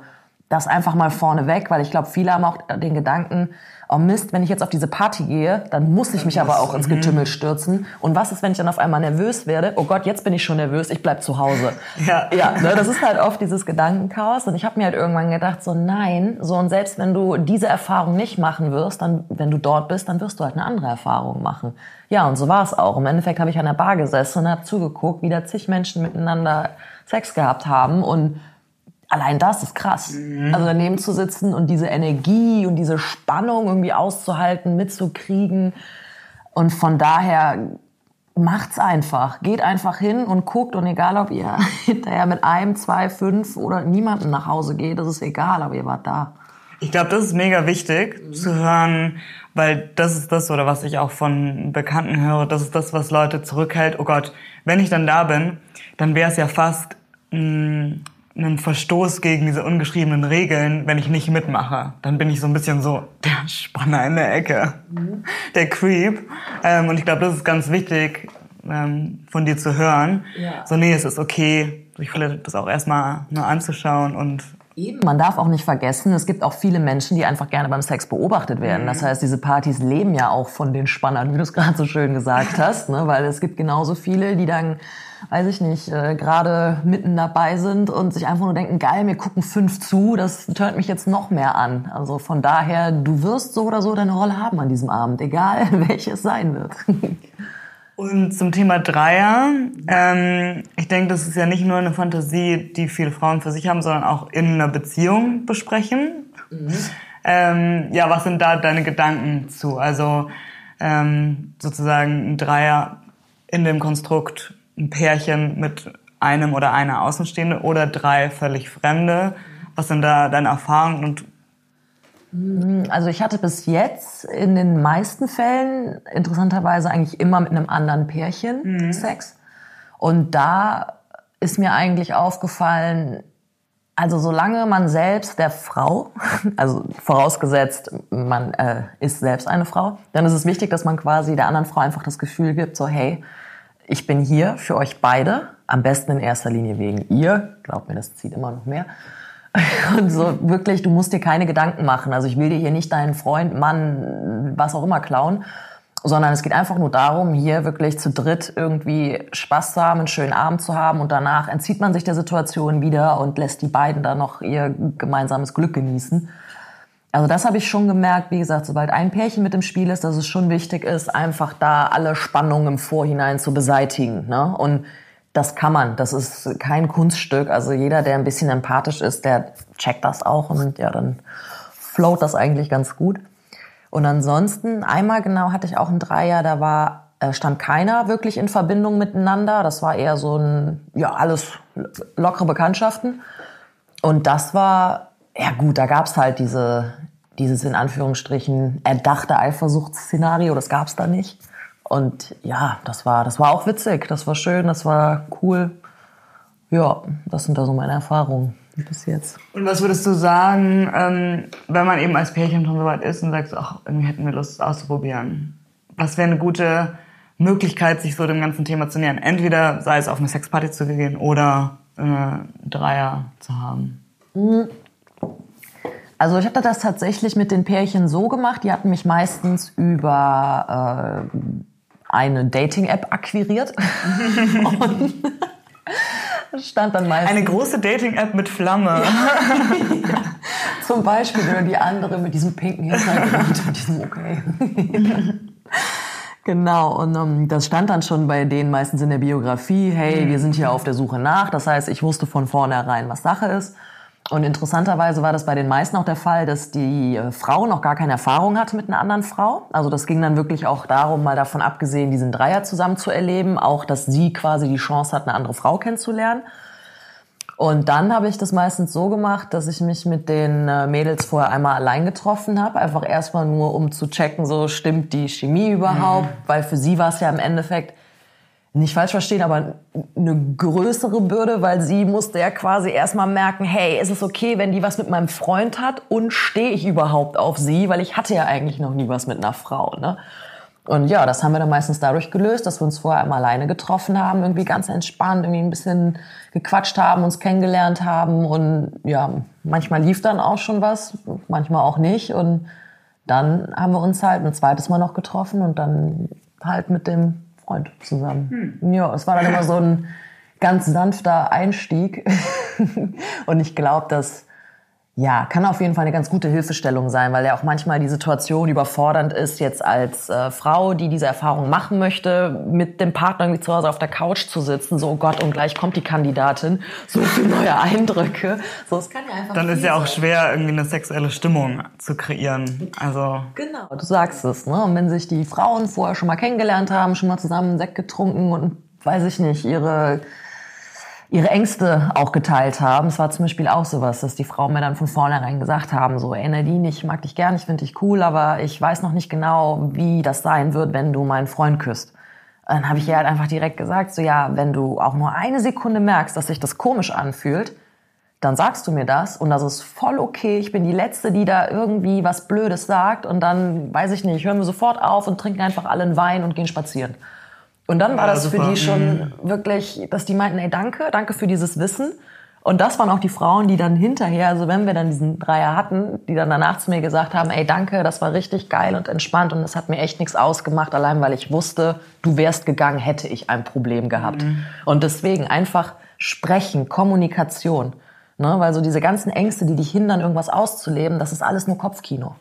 das einfach mal vorne weg, weil ich glaube, viele haben auch den Gedanken, oh Mist, wenn ich jetzt auf diese Party gehe, dann muss ich mich aber auch ins Getümmel stürzen. Und was ist, wenn ich dann auf einmal nervös werde? Oh Gott, jetzt bin ich schon nervös, ich bleib zu Hause. Ja, ja ne, das ist halt oft dieses Gedankenchaos. Und ich habe mir halt irgendwann gedacht, so nein, so und selbst wenn du diese Erfahrung nicht machen wirst, dann, wenn du dort bist, dann wirst du halt eine andere Erfahrung machen. Ja, und so war es auch. Im Endeffekt habe ich an der Bar gesessen und habe zugeguckt, wie da zig Menschen miteinander Sex gehabt haben und allein das ist krass. Mhm. Also daneben zu sitzen und diese Energie und diese Spannung irgendwie auszuhalten, mitzukriegen. Und von daher macht's einfach. Geht einfach hin und guckt und egal, ob ihr hinterher mit einem, zwei, fünf oder niemanden nach Hause geht, das ist egal, aber ihr wart da. Ich glaube, das ist mega wichtig mhm. zu hören, weil das ist das, oder was ich auch von Bekannten höre, das ist das, was Leute zurückhält. Oh Gott, wenn ich dann da bin, dann wäre es ja fast mh, mm, einen Verstoß gegen diese ungeschriebenen Regeln, wenn ich nicht mitmache. Dann bin ich so ein bisschen so der Spanner in der Ecke, mhm. der Creep. Ähm, und ich glaube, das ist ganz wichtig ähm, von dir zu hören. Ja. So, nee, es ist okay, sich vielleicht das auch erstmal nur anzuschauen und Eben. Man darf auch nicht vergessen, es gibt auch viele Menschen, die einfach gerne beim Sex beobachtet werden. Das mhm. heißt, diese Partys leben ja auch von den Spannern, wie du es gerade so schön gesagt hast, ne? weil es gibt genauso viele, die dann weiß ich nicht, äh, gerade mitten dabei sind und sich einfach nur denken, geil, mir gucken fünf zu, das tönt mich jetzt noch mehr an. Also von daher, du wirst so oder so deine Rolle haben an diesem Abend, egal welche es sein wird. Und zum Thema Dreier, ähm, ich denke, das ist ja nicht nur eine Fantasie, die viele Frauen für sich haben, sondern auch in einer Beziehung besprechen. Mhm. Ähm, ja, was sind da deine Gedanken zu? Also ähm, sozusagen ein Dreier in dem Konstrukt ein Pärchen mit einem oder einer Außenstehende oder drei völlig Fremde. Was sind da deine Erfahrungen und also ich hatte bis jetzt in den meisten Fällen interessanterweise eigentlich immer mit einem anderen Pärchen mhm. Sex. Und da ist mir eigentlich aufgefallen, also solange man selbst der Frau, also vorausgesetzt, man äh, ist selbst eine Frau, dann ist es wichtig, dass man quasi der anderen Frau einfach das Gefühl gibt, so hey, ich bin hier für euch beide, am besten in erster Linie wegen ihr. Glaubt mir, das zieht immer noch mehr. Und so wirklich, du musst dir keine Gedanken machen. Also ich will dir hier nicht deinen Freund, Mann, was auch immer klauen, sondern es geht einfach nur darum, hier wirklich zu dritt irgendwie Spaß zu haben, einen schönen Abend zu haben und danach entzieht man sich der Situation wieder und lässt die beiden dann noch ihr gemeinsames Glück genießen. Also das habe ich schon gemerkt, wie gesagt, sobald ein Pärchen mit im Spiel ist, dass es schon wichtig ist, einfach da alle Spannungen im Vorhinein zu beseitigen. Ne? Und das kann man, das ist kein Kunststück. Also jeder, der ein bisschen empathisch ist, der checkt das auch und ja, dann float das eigentlich ganz gut. Und ansonsten, einmal genau hatte ich auch ein Dreier, da war, äh, stand keiner wirklich in Verbindung miteinander. Das war eher so ein, ja, alles lockere Bekanntschaften. Und das war ja gut, da gab's halt diese, dieses in Anführungsstrichen erdachte Eifersuchtsszenario, das gab's da nicht. Und ja, das war, das war auch witzig, das war schön, das war cool. Ja, das sind da so meine Erfahrungen bis jetzt. Und was würdest du sagen, ähm, wenn man eben als Pärchen schon so weit ist und sagt, ach, irgendwie hätten wir Lust auszuprobieren? Was wäre eine gute Möglichkeit, sich so dem ganzen Thema zu nähern? Entweder sei es auf eine Sexparty zu gehen oder eine Dreier zu haben. Mhm. Also ich hatte das tatsächlich mit den Pärchen so gemacht, die hatten mich meistens über äh, eine Dating-App akquiriert. stand dann meistens. Eine große Dating-App mit Flamme. ja. Zum Beispiel oder die andere mit diesem pinken Hintergrund und diesem Okay. Genau, und um, das stand dann schon bei denen meistens in der Biografie, hey, wir sind hier auf der Suche nach. Das heißt, ich wusste von vornherein, was Sache ist. Und interessanterweise war das bei den meisten auch der Fall, dass die äh, Frau noch gar keine Erfahrung hatte mit einer anderen Frau. Also das ging dann wirklich auch darum, mal davon abgesehen, diesen Dreier zusammen zu erleben, auch, dass sie quasi die Chance hat, eine andere Frau kennenzulernen. Und dann habe ich das meistens so gemacht, dass ich mich mit den äh, Mädels vorher einmal allein getroffen habe, einfach erstmal nur, um zu checken, so stimmt die Chemie überhaupt, mhm. weil für sie war es ja im Endeffekt nicht falsch verstehen, aber eine größere Bürde, weil sie musste ja quasi erstmal merken, hey, ist es okay, wenn die was mit meinem Freund hat? Und stehe ich überhaupt auf sie, weil ich hatte ja eigentlich noch nie was mit einer Frau, ne? Und ja, das haben wir dann meistens dadurch gelöst, dass wir uns vorher einmal alleine getroffen haben, irgendwie ganz entspannt, irgendwie ein bisschen gequatscht haben, uns kennengelernt haben. Und ja, manchmal lief dann auch schon was, manchmal auch nicht. Und dann haben wir uns halt ein zweites Mal noch getroffen und dann halt mit dem Freund zusammen. Hm. Ja, es war dann immer so ein ganz sanfter Einstieg und ich glaube, dass ja, kann auf jeden Fall eine ganz gute Hilfestellung sein, weil ja auch manchmal die Situation überfordernd ist, jetzt als äh, Frau, die diese Erfahrung machen möchte, mit dem Partner irgendwie zu Hause auf der Couch zu sitzen, so oh Gott, und gleich kommt die Kandidatin, so viele neue Eindrücke. So, es kann ja einfach Dann ist ja auch schwer, irgendwie eine sexuelle Stimmung zu kreieren. Also genau, du sagst es. Ne? Und wenn sich die Frauen vorher schon mal kennengelernt haben, schon mal zusammen Sekt getrunken und weiß ich nicht, ihre ihre Ängste auch geteilt haben. Es war zum Beispiel auch sowas, dass die Frauen mir dann von vornherein gesagt haben, so, ey ich mag dich gern, ich finde dich cool, aber ich weiß noch nicht genau, wie das sein wird, wenn du meinen Freund küsst. dann habe ich ihr halt einfach direkt gesagt, so ja, wenn du auch nur eine Sekunde merkst, dass sich das komisch anfühlt, dann sagst du mir das und das ist voll okay. Ich bin die Letzte, die da irgendwie was Blödes sagt und dann, weiß ich nicht, hören wir sofort auf und trinken einfach alle einen Wein und gehen spazieren. Und dann war ja, das super. für die schon mhm. wirklich, dass die meinten, ey, danke, danke für dieses Wissen. Und das waren auch die Frauen, die dann hinterher, also wenn wir dann diesen Dreier hatten, die dann danach zu mir gesagt haben, ey, danke, das war richtig geil und entspannt und es hat mir echt nichts ausgemacht, allein weil ich wusste, du wärst gegangen, hätte ich ein Problem gehabt. Mhm. Und deswegen einfach sprechen, Kommunikation. Ne? Weil so diese ganzen Ängste, die dich hindern, irgendwas auszuleben, das ist alles nur Kopfkino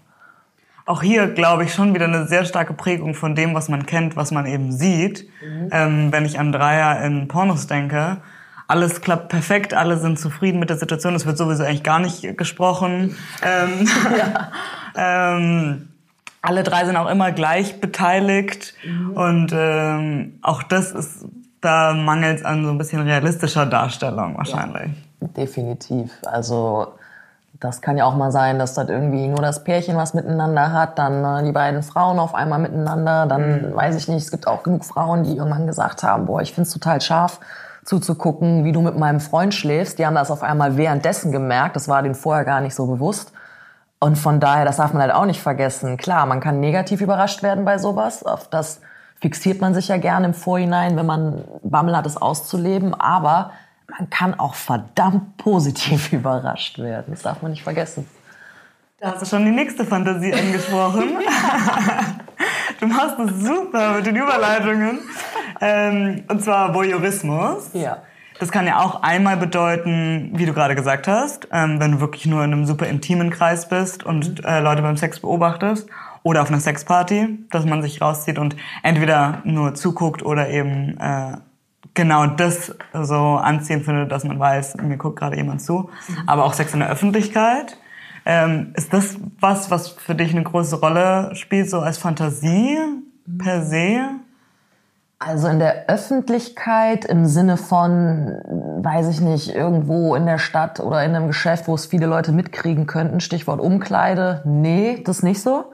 auch hier, glaube ich, schon wieder eine sehr starke Prägung von dem, was man kennt, was man eben sieht. Mhm. Ähm, wenn ich an Dreier in Pornos denke, alles klappt perfekt, alle sind zufrieden mit der Situation, es wird sowieso eigentlich gar nicht gesprochen. Ähm, ja. ähm, alle drei sind auch immer gleich beteiligt mhm. und ähm, auch das ist, da mangelt es an so ein bisschen realistischer Darstellung wahrscheinlich. Ja, definitiv. Also das kann ja auch mal sein, dass das irgendwie nur das Pärchen was miteinander hat, dann äh, die beiden Frauen auf einmal miteinander, dann mhm. weiß ich nicht, es gibt auch genug Frauen, die irgendwann gesagt haben, boah, ich find's total scharf zuzugucken, wie du mit meinem Freund schläfst. Die haben das auf einmal währenddessen gemerkt, das war denen vorher gar nicht so bewusst. Und von daher, das darf man halt auch nicht vergessen. Klar, man kann negativ überrascht werden bei sowas. Auf das fixiert man sich ja gerne im Vorhinein, wenn man Bammel hat, es auszuleben. Aber man kann auch verdammt positiv überrascht werden. Das darf man nicht vergessen. Da hast du schon die nächste Fantasie angesprochen. du machst es super mit den Überleitungen. Ähm, und zwar Voyeurismus. Ja. Das kann ja auch einmal bedeuten, wie du gerade gesagt hast, ähm, wenn du wirklich nur in einem super intimen Kreis bist und äh, Leute beim Sex beobachtest. Oder auf einer Sexparty, dass man sich rauszieht und entweder nur zuguckt oder eben äh, genau das so anziehend finde, dass man weiß, mir guckt gerade jemand zu. Aber auch Sex in der Öffentlichkeit. Ähm, ist das was, was für dich eine große Rolle spielt, so als Fantasie per se? Also in der Öffentlichkeit im Sinne von, weiß ich nicht, irgendwo in der Stadt oder in einem Geschäft, wo es viele Leute mitkriegen könnten, Stichwort Umkleide, nee, das nicht so.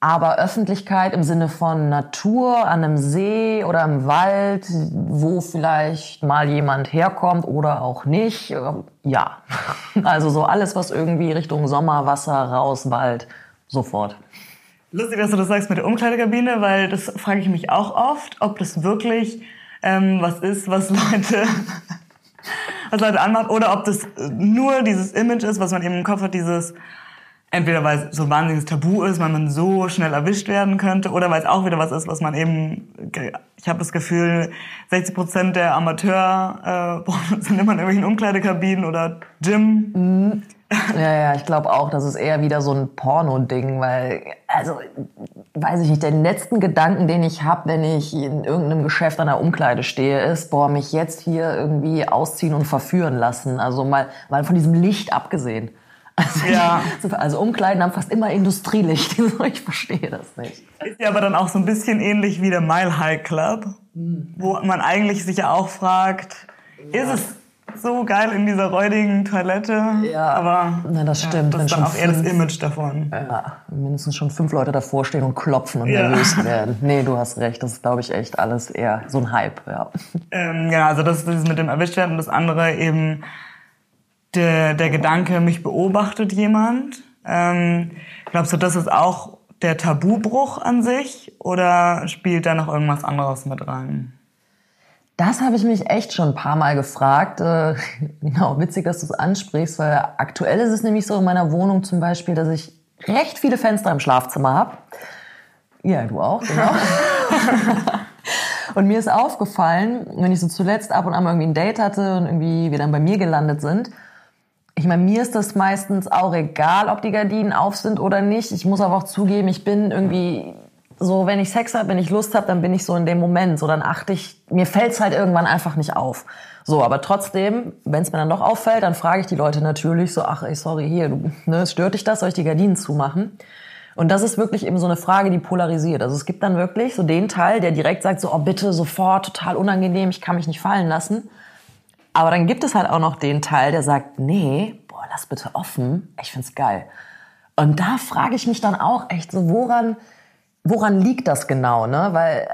Aber Öffentlichkeit im Sinne von Natur, an einem See oder im Wald, wo vielleicht mal jemand herkommt oder auch nicht, äh, ja. Also so alles, was irgendwie Richtung Sommer, Wasser, raus, Wald, sofort. Lustig, dass du das sagst mit der Umkleidekabine, weil das frage ich mich auch oft, ob das wirklich ähm, was ist, was Leute, was Leute anmacht, oder ob das nur dieses Image ist, was man eben im Kopf hat, dieses entweder weil es so ein wahnsinniges Tabu ist, weil man so schnell erwischt werden könnte, oder weil es auch wieder was ist, was man eben, ich habe das Gefühl, 60 Prozent der Amateur äh, sind immer in irgendwelchen Umkleidekabinen oder Gym. Mhm. Ja, ja, ich glaube auch, das ist eher wieder so ein Porno-Ding, weil, also, weiß ich nicht, den letzten Gedanken, den ich habe, wenn ich in irgendeinem Geschäft an der Umkleide stehe, ist, boah, mich jetzt hier irgendwie ausziehen und verführen lassen. Also mal, mal von diesem Licht abgesehen. Also, ja. also Umkleiden haben fast immer Industrielicht. ich verstehe das nicht. Ist ja aber dann auch so ein bisschen ähnlich wie der Mile High Club, hm. wo man eigentlich sich ja auch fragt, ja. ist es so geil in dieser räudigen Toilette? Ja, aber na, das stimmt. Ja, das ist dann auch eher das Image davon. Ja, mindestens schon fünf Leute davor stehen und klopfen und ja. nervös werden. Nee, du hast recht. Das ist, glaube ich, echt alles eher so ein Hype. Ja, ähm, ja also das ist mit dem Erwischtwerden und das andere eben der, der Gedanke, mich beobachtet jemand. Ähm, glaubst du, das ist auch der Tabubruch an sich oder spielt da noch irgendwas anderes mit rein? Das habe ich mich echt schon ein paar Mal gefragt. Äh, genau, witzig, dass du es ansprichst, weil aktuell ist es nämlich so in meiner Wohnung zum Beispiel, dass ich recht viele Fenster im Schlafzimmer habe. Ja, du auch, genau. und mir ist aufgefallen, wenn ich so zuletzt ab und an irgendwie ein Date hatte und irgendwie wir dann bei mir gelandet sind, ich meine, mir ist das meistens auch egal, ob die Gardinen auf sind oder nicht. Ich muss aber auch zugeben, ich bin irgendwie so, wenn ich Sex habe, wenn ich Lust habe, dann bin ich so in dem Moment. So, dann achte ich, mir fällt's halt irgendwann einfach nicht auf. So, aber trotzdem, wenn es mir dann doch auffällt, dann frage ich die Leute natürlich so, ach, ey, sorry, hier, du, ne, stört dich das? Soll ich die Gardinen zumachen? Und das ist wirklich eben so eine Frage, die polarisiert. Also es gibt dann wirklich so den Teil, der direkt sagt so, oh bitte, sofort, total unangenehm, ich kann mich nicht fallen lassen. Aber dann gibt es halt auch noch den Teil, der sagt, nee, boah, lass bitte offen, ich find's geil. Und da frage ich mich dann auch echt so, woran, woran liegt das genau, ne? Weil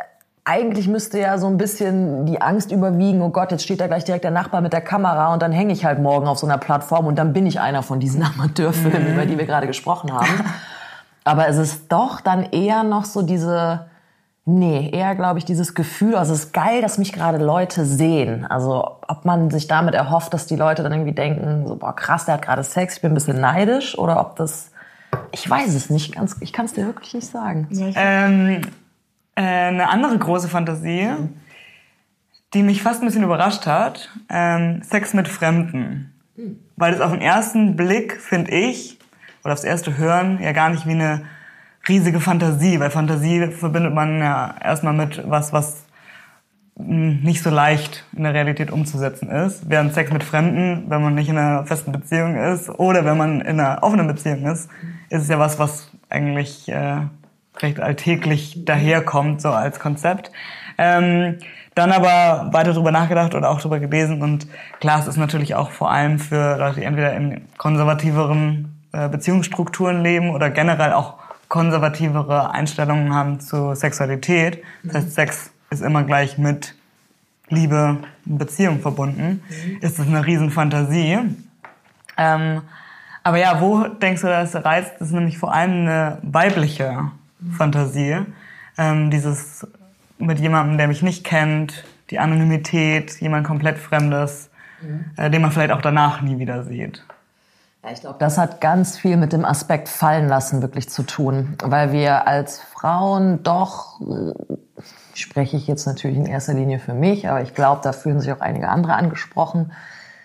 eigentlich müsste ja so ein bisschen die Angst überwiegen, oh Gott, jetzt steht da gleich direkt der Nachbar mit der Kamera und dann hänge ich halt morgen auf so einer Plattform und dann bin ich einer von diesen Amateurfilmen, mhm. über die wir gerade gesprochen haben. Aber es ist doch dann eher noch so diese, nee, eher glaube ich dieses Gefühl, also es ist geil, dass mich gerade Leute sehen. Also ob man sich damit erhofft, dass die Leute dann irgendwie denken, so boah krass, der hat gerade Sex, ich bin ein bisschen neidisch oder ob das, ich weiß es nicht ganz, ich kann es dir wirklich nicht sagen. Ähm, äh, eine andere große Fantasie, die mich fast ein bisschen überrascht hat, ähm, Sex mit Fremden. Hm. Weil das auf den ersten Blick, finde ich, oder aufs erste Hören ja gar nicht wie eine riesige Fantasie, weil Fantasie verbindet man ja erstmal mit was, was hm, nicht so leicht in der Realität umzusetzen ist. Während Sex mit Fremden, wenn man nicht in einer festen Beziehung ist oder wenn man in einer offenen Beziehung ist, ist es ja was, was eigentlich äh, recht alltäglich daherkommt, so als Konzept. Ähm, dann aber weiter drüber nachgedacht oder auch drüber gelesen und klar, es ist natürlich auch vor allem für Leute, die entweder in konservativeren äh, Beziehungsstrukturen leben oder generell auch konservativere Einstellungen haben zu Sexualität. Das heißt, Sex ist immer gleich mit Liebe und Beziehung verbunden. Mhm. Ist das eine Riesenfantasie. Ähm, aber ja, wo denkst du, dass es reizt? Das ist nämlich vor allem eine weibliche Fantasie. Ähm, dieses mit jemandem, der mich nicht kennt, die Anonymität, jemand komplett Fremdes, mhm. äh, den man vielleicht auch danach nie wieder sieht. Ja, ich glaube, das hat ganz viel mit dem Aspekt fallen lassen wirklich zu tun, weil wir als Frauen doch, spreche ich jetzt natürlich in erster Linie für mich, aber ich glaube, da fühlen sich auch einige andere angesprochen,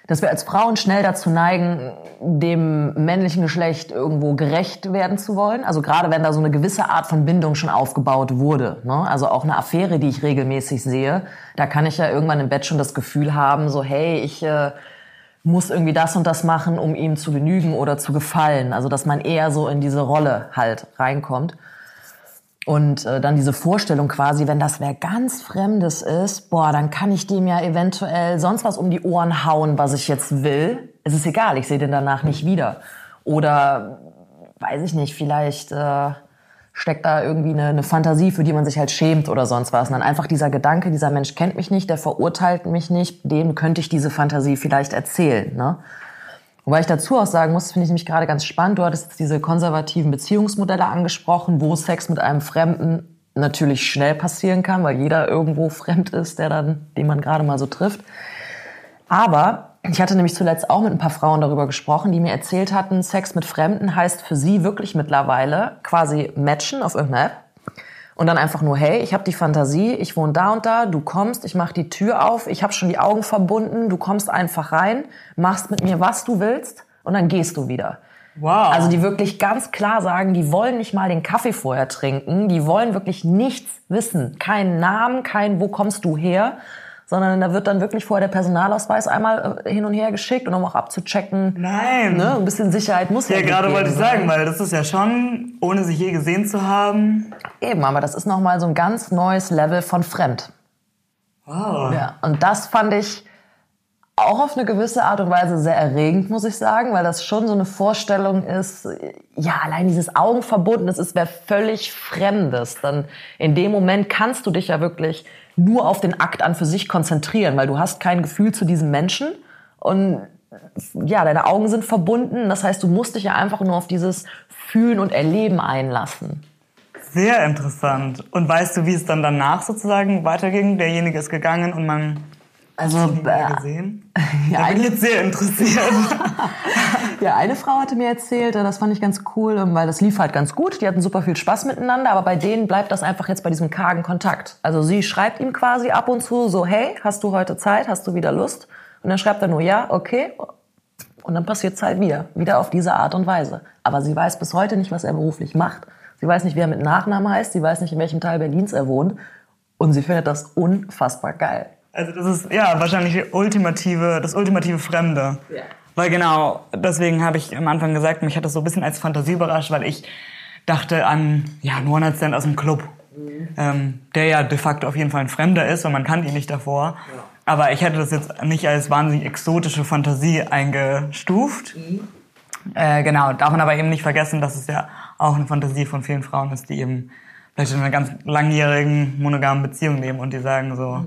dass wir als Frauen schnell dazu neigen, dem männlichen Geschlecht irgendwo gerecht werden zu wollen. Also gerade wenn da so eine gewisse Art von Bindung schon aufgebaut wurde. Ne? Also auch eine Affäre, die ich regelmäßig sehe, da kann ich ja irgendwann im Bett schon das Gefühl haben, so hey, ich äh, muss irgendwie das und das machen, um ihm zu genügen oder zu gefallen. Also dass man eher so in diese Rolle halt reinkommt. Und äh, dann diese Vorstellung quasi, wenn das wer ganz Fremdes ist, boah, dann kann ich dem ja eventuell sonst was um die Ohren hauen, was ich jetzt will. Es ist egal, ich sehe den danach nicht wieder. Oder weiß ich nicht, vielleicht äh, steckt da irgendwie eine, eine Fantasie, für die man sich halt schämt oder sonst was. Und dann einfach dieser Gedanke, dieser Mensch kennt mich nicht, der verurteilt mich nicht, dem könnte ich diese Fantasie vielleicht erzählen. Ne? Wobei ich dazu auch sagen muss, finde ich nämlich gerade ganz spannend, du hattest jetzt diese konservativen Beziehungsmodelle angesprochen, wo Sex mit einem Fremden natürlich schnell passieren kann, weil jeder irgendwo fremd ist, der dann, den man gerade mal so trifft. Aber ich hatte nämlich zuletzt auch mit ein paar Frauen darüber gesprochen, die mir erzählt hatten, Sex mit Fremden heißt für sie wirklich mittlerweile quasi matchen auf irgendeiner App. Und dann einfach nur, hey, ich habe die Fantasie, ich wohne da und da, du kommst, ich mache die Tür auf, ich habe schon die Augen verbunden, du kommst einfach rein, machst mit mir, was du willst und dann gehst du wieder. Wow. Also die wirklich ganz klar sagen, die wollen nicht mal den Kaffee vorher trinken, die wollen wirklich nichts wissen, keinen Namen, kein wo kommst du her, sondern da wird dann wirklich vorher der Personalausweis einmal äh, hin und her geschickt und um auch abzuchecken. Nein. Ne, ein bisschen Sicherheit muss ja. Ja, gerade wollte ich sagen, weil das ist ja schon, ohne sich je gesehen zu haben. Eben, aber das ist nochmal so ein ganz neues Level von fremd. Wow. Ja, und das fand ich auch auf eine gewisse Art und Weise sehr erregend, muss ich sagen, weil das schon so eine Vorstellung ist, ja, allein dieses Augenverbunden, das ist wer völlig Fremdes. Dann in dem Moment kannst du dich ja wirklich nur auf den Akt an für sich konzentrieren, weil du hast kein Gefühl zu diesem Menschen und ja, deine Augen sind verbunden. Das heißt, du musst dich ja einfach nur auf dieses Fühlen und Erleben einlassen. Sehr interessant. Und weißt du, wie es dann danach sozusagen weiterging? Derjenige ist gegangen und man also, hat ihn äh, gesehen? Ja, da bin ich jetzt sehr interessiert. ja, eine Frau hatte mir erzählt, das fand ich ganz cool, weil das lief halt ganz gut. Die hatten super viel Spaß miteinander, aber bei denen bleibt das einfach jetzt bei diesem kargen Kontakt. Also sie schreibt ihm quasi ab und zu so, hey, hast du heute Zeit? Hast du wieder Lust? Und dann schreibt er nur, ja, okay. Und dann passiert es halt wieder. Wieder auf diese Art und Weise. Aber sie weiß bis heute nicht, was er beruflich macht. Sie weiß nicht, wie er mit Nachnamen heißt. Sie weiß nicht, in welchem Teil Berlins er wohnt. Und sie findet das unfassbar geil. Also das ist ja wahrscheinlich die ultimative, das ultimative Fremde. Ja. Weil genau, deswegen habe ich am Anfang gesagt, mich hat das so ein bisschen als Fantasie überrascht, weil ich dachte an ja, einen One-Night-Stand aus dem Club. Mhm. Ähm, der ja de facto auf jeden Fall ein Fremder ist und man kannte ihn nicht davor. Ja. Aber ich hätte das jetzt nicht als wahnsinnig exotische Fantasie eingestuft. Mhm. Äh, genau, darf man aber eben nicht vergessen, dass es ja auch eine Fantasie von vielen Frauen ist, die eben vielleicht in einer ganz langjährigen monogamen Beziehung leben und die sagen so,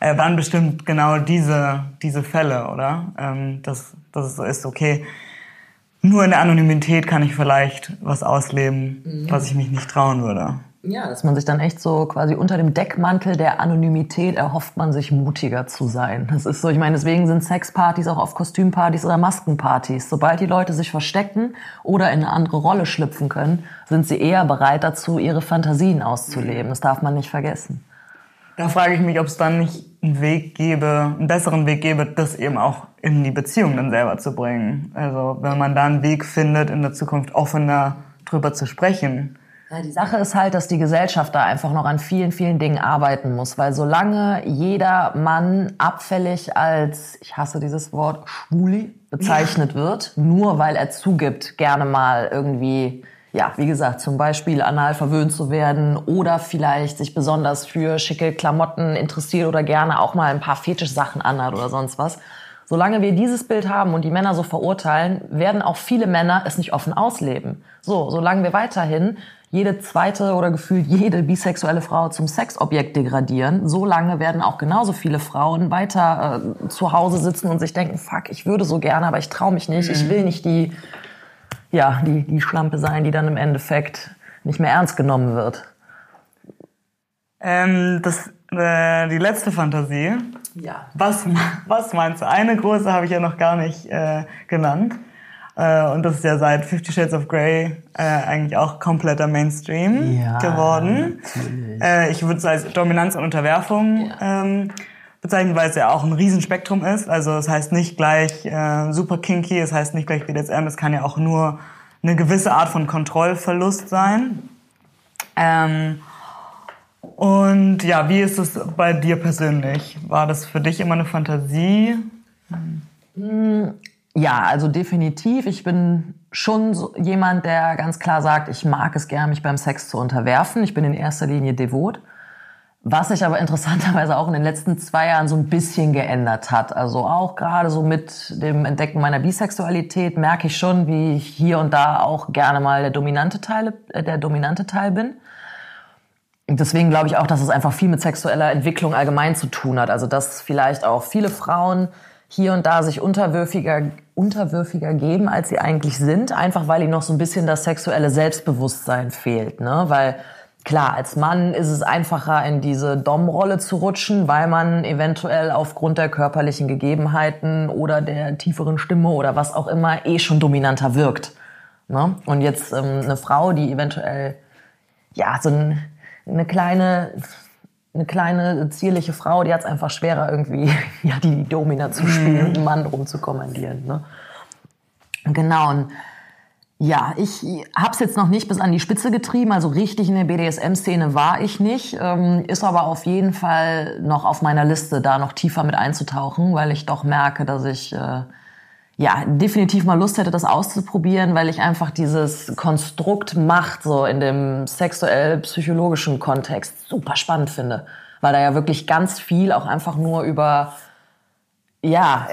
äh, waren bestimmt genau diese, diese Fälle, oder? Ähm, dass, dass es so ist, okay, nur in der Anonymität kann ich vielleicht was ausleben, mhm. was ich mich nicht trauen würde. Ja, dass man sich dann echt so quasi unter dem Deckmantel der Anonymität erhofft man sich mutiger zu sein. Das ist so, ich meine, deswegen sind Sexpartys auch auf Kostümpartys oder Maskenpartys. Sobald die Leute sich verstecken oder in eine andere Rolle schlüpfen können, sind sie eher bereit dazu, ihre Fantasien auszuleben. Das darf man nicht vergessen. Da frage ich mich, ob es dann nicht einen Weg gäbe, einen besseren Weg gäbe, das eben auch in die Beziehung dann selber zu bringen. Also wenn man da einen Weg findet, in der Zukunft offener drüber zu sprechen die Sache ist halt, dass die Gesellschaft da einfach noch an vielen, vielen Dingen arbeiten muss, weil solange jeder Mann abfällig als, ich hasse dieses Wort, Schwuli bezeichnet ja. wird, nur weil er zugibt, gerne mal irgendwie, ja, wie gesagt, zum Beispiel anal verwöhnt zu werden oder vielleicht sich besonders für schicke Klamotten interessiert oder gerne auch mal ein paar Fetischsachen anhat oder sonst was. Solange wir dieses Bild haben und die Männer so verurteilen, werden auch viele Männer es nicht offen ausleben. So, solange wir weiterhin jede zweite oder gefühlt jede bisexuelle Frau zum Sexobjekt degradieren, so lange werden auch genauso viele Frauen weiter äh, zu Hause sitzen und sich denken, fuck, ich würde so gerne, aber ich traue mich nicht, mhm. ich will nicht die, ja, die, die Schlampe sein, die dann im Endeffekt nicht mehr ernst genommen wird. Ähm, das, äh, die letzte Fantasie. Ja. Was, was meinst du? Eine große habe ich ja noch gar nicht äh, genannt. Äh, und das ist ja seit Fifty Shades of Grey äh, eigentlich auch kompletter Mainstream ja, geworden. Äh, ich würde es als Dominanz und Unterwerfung ja. ähm, bezeichnen, weil es ja auch ein Riesenspektrum ist. Also es heißt nicht gleich äh, super kinky, es heißt nicht gleich BDSM, es kann ja auch nur eine gewisse Art von Kontrollverlust sein. Ähm, und ja, wie ist es bei dir persönlich? War das für dich immer eine Fantasie? Hm. Ja, also definitiv. Ich bin schon jemand, der ganz klar sagt, ich mag es gern, mich beim Sex zu unterwerfen. Ich bin in erster Linie devot. Was sich aber interessanterweise auch in den letzten zwei Jahren so ein bisschen geändert hat. Also auch gerade so mit dem Entdecken meiner Bisexualität merke ich schon, wie ich hier und da auch gerne mal der dominante Teil, äh, der dominante Teil bin. Deswegen glaube ich auch, dass es einfach viel mit sexueller Entwicklung allgemein zu tun hat. Also dass vielleicht auch viele Frauen hier und da sich unterwürfiger, unterwürfiger geben, als sie eigentlich sind, einfach weil ihnen noch so ein bisschen das sexuelle Selbstbewusstsein fehlt. Ne? Weil klar, als Mann ist es einfacher, in diese Dom-Rolle zu rutschen, weil man eventuell aufgrund der körperlichen Gegebenheiten oder der tieferen Stimme oder was auch immer eh schon dominanter wirkt. Ne? Und jetzt ähm, eine Frau, die eventuell ja so ein, eine kleine eine kleine, zierliche Frau, die hat es einfach schwerer, irgendwie ja, die Domina zu spielen mhm. und einen Mann rumzukommandieren. Ne? Genau, und ja, ich habe es jetzt noch nicht bis an die Spitze getrieben, also richtig in der BDSM-Szene war ich nicht, ähm, ist aber auf jeden Fall noch auf meiner Liste, da noch tiefer mit einzutauchen, weil ich doch merke, dass ich... Äh, ja, definitiv mal Lust hätte, das auszuprobieren, weil ich einfach dieses Konstrukt Macht so in dem sexuell-psychologischen Kontext super spannend finde. Weil da ja wirklich ganz viel auch einfach nur über, ja,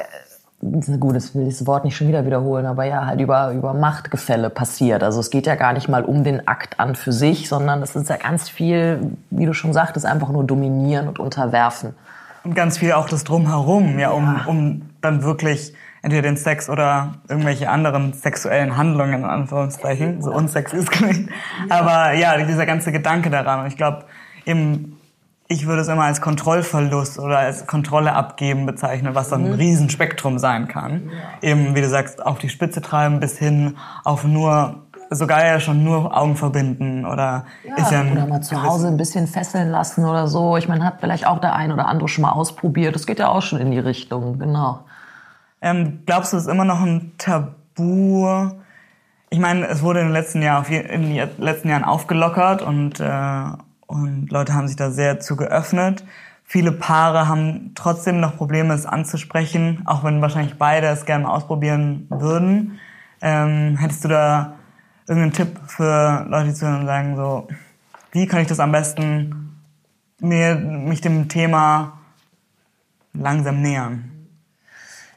gut, ich will dieses Wort nicht schon wieder wiederholen, aber ja, halt über, über Machtgefälle passiert. Also es geht ja gar nicht mal um den Akt an für sich, sondern es ist ja ganz viel, wie du schon sagtest, einfach nur dominieren und unterwerfen. Und ganz viel auch das Drumherum, ja, um, ja. um dann wirklich entweder den Sex oder irgendwelche anderen sexuellen Handlungen, in Anführungszeichen. So unsex ist klingt. Aber ja, dieser ganze Gedanke daran. Und ich glaube, eben, ich würde es immer als Kontrollverlust oder als Kontrolle abgeben bezeichnen, was dann ein mhm. Riesenspektrum sein kann. Eben, wie du sagst, auf die Spitze treiben bis hin auf nur sogar ja schon nur Augen verbinden oder ja, ist ja ein oder mal zu Hause ein bisschen fesseln lassen oder so. Ich meine, hat vielleicht auch der ein oder andere schon mal ausprobiert. Das geht ja auch schon in die Richtung, genau. Ähm, glaubst du, es ist immer noch ein Tabu? Ich meine, es wurde in den letzten Jahren, in den letzten Jahren aufgelockert und, äh, und Leute haben sich da sehr zu geöffnet. Viele Paare haben trotzdem noch Probleme, es anzusprechen, auch wenn wahrscheinlich beide es gerne mal ausprobieren würden. Ähm, hättest du da irgendeinen Tipp für Leute, die zuhören und sagen so, wie kann ich das am besten mir, mich dem Thema langsam nähern?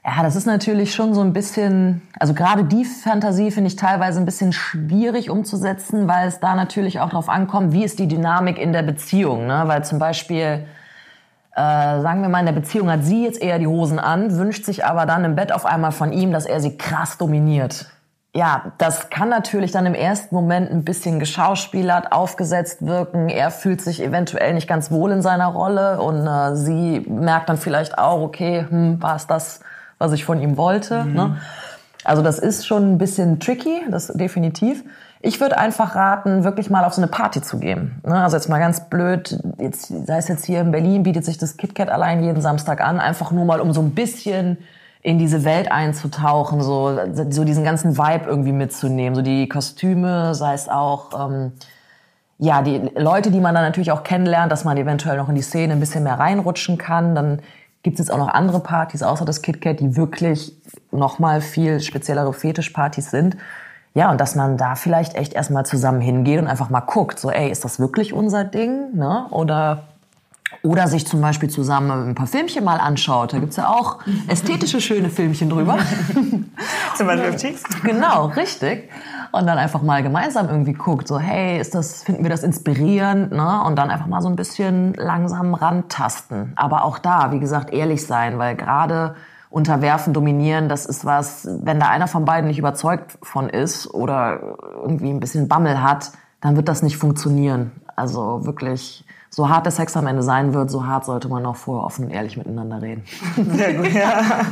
Ja, das ist natürlich schon so ein bisschen, also gerade die Fantasie finde ich teilweise ein bisschen schwierig umzusetzen, weil es da natürlich auch darauf ankommt, wie ist die Dynamik in der Beziehung. Ne? Weil zum Beispiel, äh, sagen wir mal, in der Beziehung hat sie jetzt eher die Hosen an, wünscht sich aber dann im Bett auf einmal von ihm, dass er sie krass dominiert ja, das kann natürlich dann im ersten Moment ein bisschen geschauspielert, aufgesetzt wirken. Er fühlt sich eventuell nicht ganz wohl in seiner Rolle und äh, sie merkt dann vielleicht auch, okay, hm, war es das, was ich von ihm wollte. Mhm. Ne? Also das ist schon ein bisschen tricky, das definitiv. Ich würde einfach raten, wirklich mal auf so eine Party zu gehen. Ne? Also jetzt mal ganz blöd, jetzt, sei es jetzt hier in Berlin, bietet sich das KitKat allein jeden Samstag an, einfach nur mal um so ein bisschen in diese Welt einzutauchen, so, so diesen ganzen Vibe irgendwie mitzunehmen, so die Kostüme, sei es auch, ähm, ja, die Leute, die man dann natürlich auch kennenlernt, dass man eventuell noch in die Szene ein bisschen mehr reinrutschen kann. Dann gibt es jetzt auch noch andere Partys außer das KitKat, die wirklich noch mal viel speziellere Fetischpartys sind. Ja, und dass man da vielleicht echt erstmal zusammen hingeht und einfach mal guckt, so, ey, ist das wirklich unser Ding, ne? Oder oder sich zum Beispiel zusammen ein paar Filmchen mal anschaut. Da gibt's ja auch ästhetische, schöne Filmchen drüber. zum Beispiel auf Cheeks. Genau, richtig. Und dann einfach mal gemeinsam irgendwie guckt, so hey, ist das, finden wir das inspirierend, ne? Und dann einfach mal so ein bisschen langsam rantasten. Aber auch da, wie gesagt, ehrlich sein, weil gerade unterwerfen, dominieren, das ist was, wenn da einer von beiden nicht überzeugt von ist oder irgendwie ein bisschen Bammel hat, dann wird das nicht funktionieren. Also wirklich so hart der Sex am Ende sein wird, so hart sollte man auch vorher offen und ehrlich miteinander reden. Sehr gut, ja.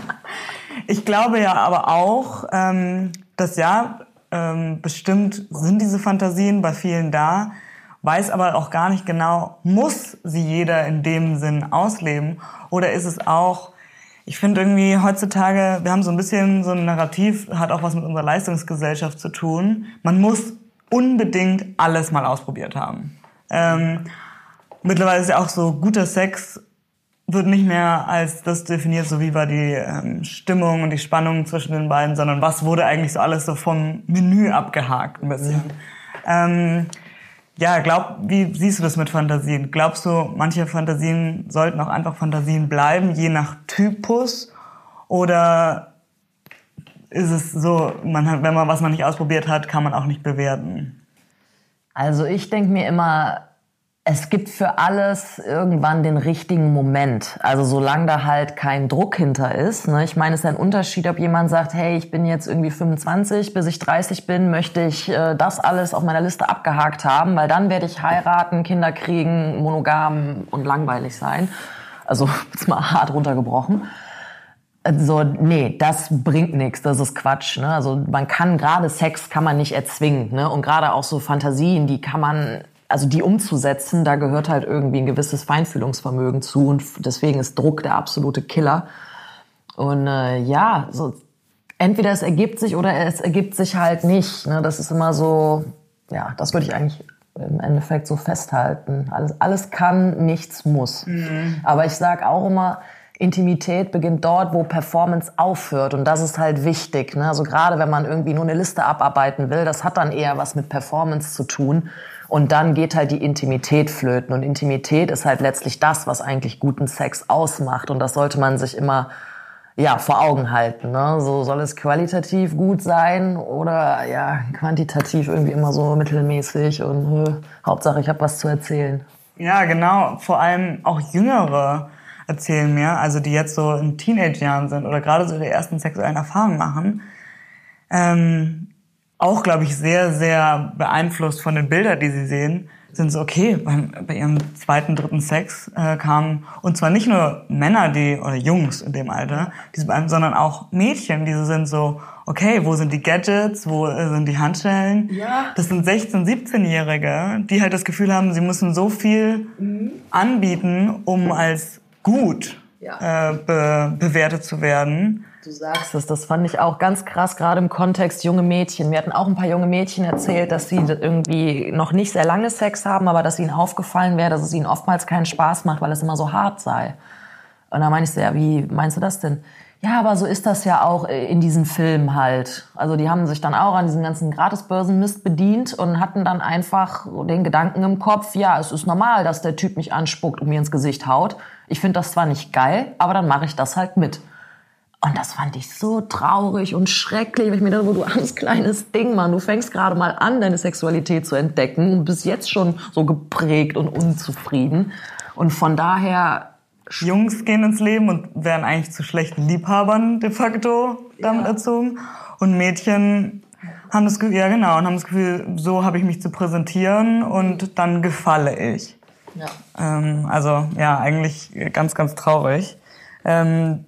Ich glaube ja aber auch, ähm, dass ja, ähm, bestimmt sind diese Fantasien bei vielen da, weiß aber auch gar nicht genau, muss sie jeder in dem Sinn ausleben oder ist es auch, ich finde irgendwie heutzutage, wir haben so ein bisschen so ein Narrativ, hat auch was mit unserer Leistungsgesellschaft zu tun. Man muss unbedingt alles mal ausprobiert haben. Ähm, mittlerweile ist ja auch so, guter Sex wird nicht mehr als das definiert, so wie war die ähm, Stimmung und die Spannung zwischen den beiden, sondern was wurde eigentlich so alles so vom Menü abgehakt ein bisschen. Mhm. Ähm, ja, glaub, wie siehst du das mit Fantasien? Glaubst du, manche Fantasien sollten auch einfach Fantasien bleiben, je nach Typus? Oder ist es so, man hat, wenn man was man nicht ausprobiert hat, kann man auch nicht bewerten? Also ich denke mir immer, es gibt für alles irgendwann den richtigen Moment. Also solange da halt kein Druck hinter ist. Ne? Ich meine, es ist ein Unterschied, ob jemand sagt, hey, ich bin jetzt irgendwie 25, bis ich 30 bin, möchte ich äh, das alles auf meiner Liste abgehakt haben, weil dann werde ich heiraten, Kinder kriegen, monogam und langweilig sein. Also jetzt mal hart runtergebrochen. Also nee, das bringt nichts, das ist Quatsch. Ne? Also man kann gerade Sex kann man nicht erzwingen, ne? Und gerade auch so Fantasien, die kann man also die umzusetzen, da gehört halt irgendwie ein gewisses Feinfühlungsvermögen zu und deswegen ist Druck der absolute Killer. Und äh, ja, so entweder es ergibt sich oder es ergibt sich halt nicht. Ne? Das ist immer so, ja, das würde ich eigentlich im Endeffekt so festhalten. Alles, alles kann, nichts muss. Mhm. Aber ich sage auch immer, Intimität beginnt dort, wo Performance aufhört. Und das ist halt wichtig. Ne? Also gerade wenn man irgendwie nur eine Liste abarbeiten will, das hat dann eher was mit Performance zu tun. Und dann geht halt die Intimität flöten. Und Intimität ist halt letztlich das, was eigentlich guten Sex ausmacht. Und das sollte man sich immer ja, vor Augen halten. Ne? So soll es qualitativ gut sein oder ja, quantitativ irgendwie immer so mittelmäßig und äh, Hauptsache ich habe was zu erzählen. Ja, genau. Vor allem auch Jüngere. erzählen mir, also die jetzt so in Teenage-Jahren sind oder gerade so die ersten sexuellen Erfahrungen machen, ähm, auch, glaube ich, sehr, sehr beeinflusst von den Bildern, die sie sehen, sind so, okay, bei, bei ihrem zweiten, dritten Sex äh, kamen, und zwar nicht nur Männer, die, oder Jungs in dem Alter, die sondern auch Mädchen, die sind so, okay, wo sind die Gadgets, wo äh, sind die Handschellen? Ja. Das sind 16-, 17-Jährige, die halt das Gefühl haben, sie müssen so viel Mhm. anbieten, um als gut Ja. äh, be bewertet zu werden. Du sagst es, das fand ich auch ganz krass, gerade im Kontext junge Mädchen. Mir hatten auch ein paar junge Mädchen erzählt, dass sie irgendwie noch nicht sehr lange Sex haben, aber dass ihnen aufgefallen wäre, dass es ihnen oftmals keinen Spaß macht, weil es immer so hart sei. Und da meine ich ja, wie meinst du das denn? Ja, aber so ist das ja auch in diesen Filmen halt. Also die haben sich dann auch an diesen ganzen Gratisbörsenmist bedient und hatten dann einfach den Gedanken im Kopf, ja, es ist normal, dass der Typ mich anspuckt und mir ins Gesicht haut. Ich finde das zwar nicht geil, aber dann mache ich das halt mit. Und das fand ich so traurig und schrecklich, weil ich mir dachte, wo du armes kleines Ding, Mann, du fängst gerade mal an, deine Sexualität zu entdecken und bist jetzt schon so geprägt und unzufrieden. Und von daher, Jungs gehen ins Leben und werden eigentlich zu schlechten Liebhabern de facto damit Ja. erzogen. Und Mädchen haben das Gefühl, ja genau, und haben das Gefühl, so habe ich mich zu präsentieren und dann gefalle ich. ja. Ähm, also ja, eigentlich ganz, ganz traurig. Ähm,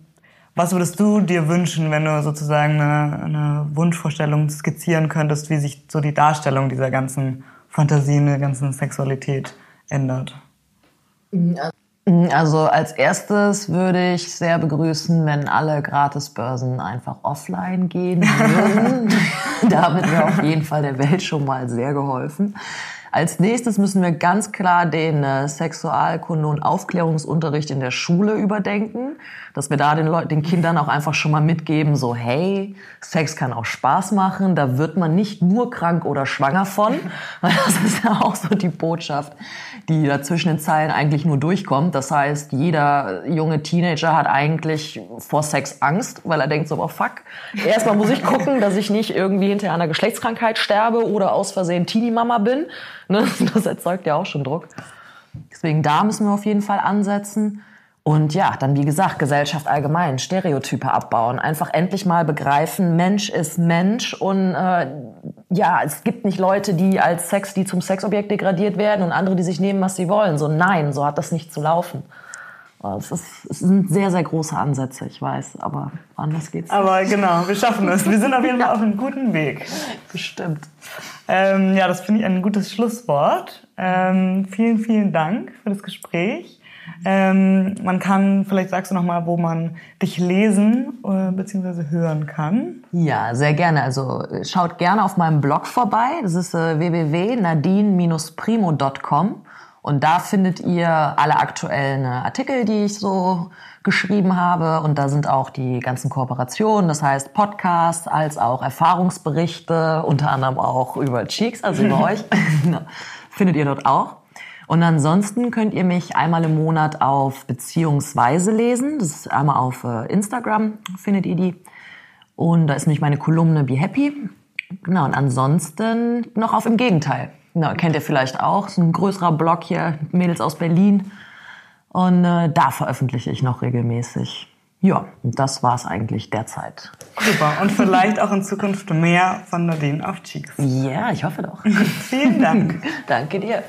was würdest du dir wünschen, wenn du sozusagen eine, eine Wunschvorstellung skizzieren könntest, wie sich so die Darstellung dieser ganzen Fantasien, der ganzen Sexualität ändert? Also als erstes würde ich sehr begrüßen, wenn alle Gratisbörsen einfach offline gehen würden. Damit wäre auf jeden Fall der Welt schon mal sehr geholfen. Als nächstes müssen wir ganz klar den äh, Sexualkunde- und Aufklärungsunterricht in der Schule überdenken, dass wir da den, Leuten, den Kindern auch einfach schon mal mitgeben, so hey, Sex kann auch Spaß machen, da wird man nicht nur krank oder schwanger von, weil das ist ja auch so die Botschaft, die da zwischen den Zeilen eigentlich nur durchkommt. Das heißt, jeder junge Teenager hat eigentlich vor Sex Angst, weil er denkt so, oh fuck, erstmal muss ich gucken, dass ich nicht irgendwie hinter einer Geschlechtskrankheit sterbe oder aus Versehen Teenie-Mama bin. Ne? Das erzeugt ja auch schon Druck. Deswegen da müssen wir auf jeden Fall ansetzen. Und ja, dann wie gesagt, Gesellschaft allgemein, Stereotype abbauen. Einfach endlich mal begreifen, Mensch ist Mensch und äh, ja, es gibt nicht Leute, die als Sex, die zum Sexobjekt degradiert werden und andere, die sich nehmen, was sie wollen. So nein, so hat das nicht zu laufen. Es, ist, es sind sehr, sehr große Ansätze, ich weiß, aber anders geht's. nicht. Aber genau, wir schaffen es. Wir sind auf jeden Fall auf einem guten Weg. Bestimmt. Ähm, ja, das finde ich ein gutes Schlusswort. Ähm, vielen, vielen Dank für das Gespräch. Ähm, man kann, vielleicht sagst du noch mal, wo man dich lesen äh, bzw. hören kann. Ja, sehr gerne. Also äh, schaut gerne auf meinem Blog vorbei. Das ist äh, www.nadine-primo.com. Und da findet ihr alle aktuellen äh, Artikel, die ich so geschrieben habe. Und da sind auch die ganzen Kooperationen, das heißt Podcasts, als auch Erfahrungsberichte, unter anderem auch über Cheeks, also über euch. findet ihr dort auch. Und ansonsten könnt ihr mich einmal im Monat auf Beziehungsweise lesen. Das ist einmal auf äh, Instagram, findet ihr die. Und da ist nämlich meine Kolumne Be Happy. Genau, und ansonsten noch auf Im Gegenteil na, kennt ihr vielleicht auch, so ein größerer Blog hier, Mädels aus Berlin. Und äh, da veröffentliche ich noch regelmäßig. Ja, das war es eigentlich derzeit. Super. Und vielleicht auch in Zukunft mehr von Nadine auf Cheeks. Ja, ich hoffe doch. Vielen Dank. Danke dir.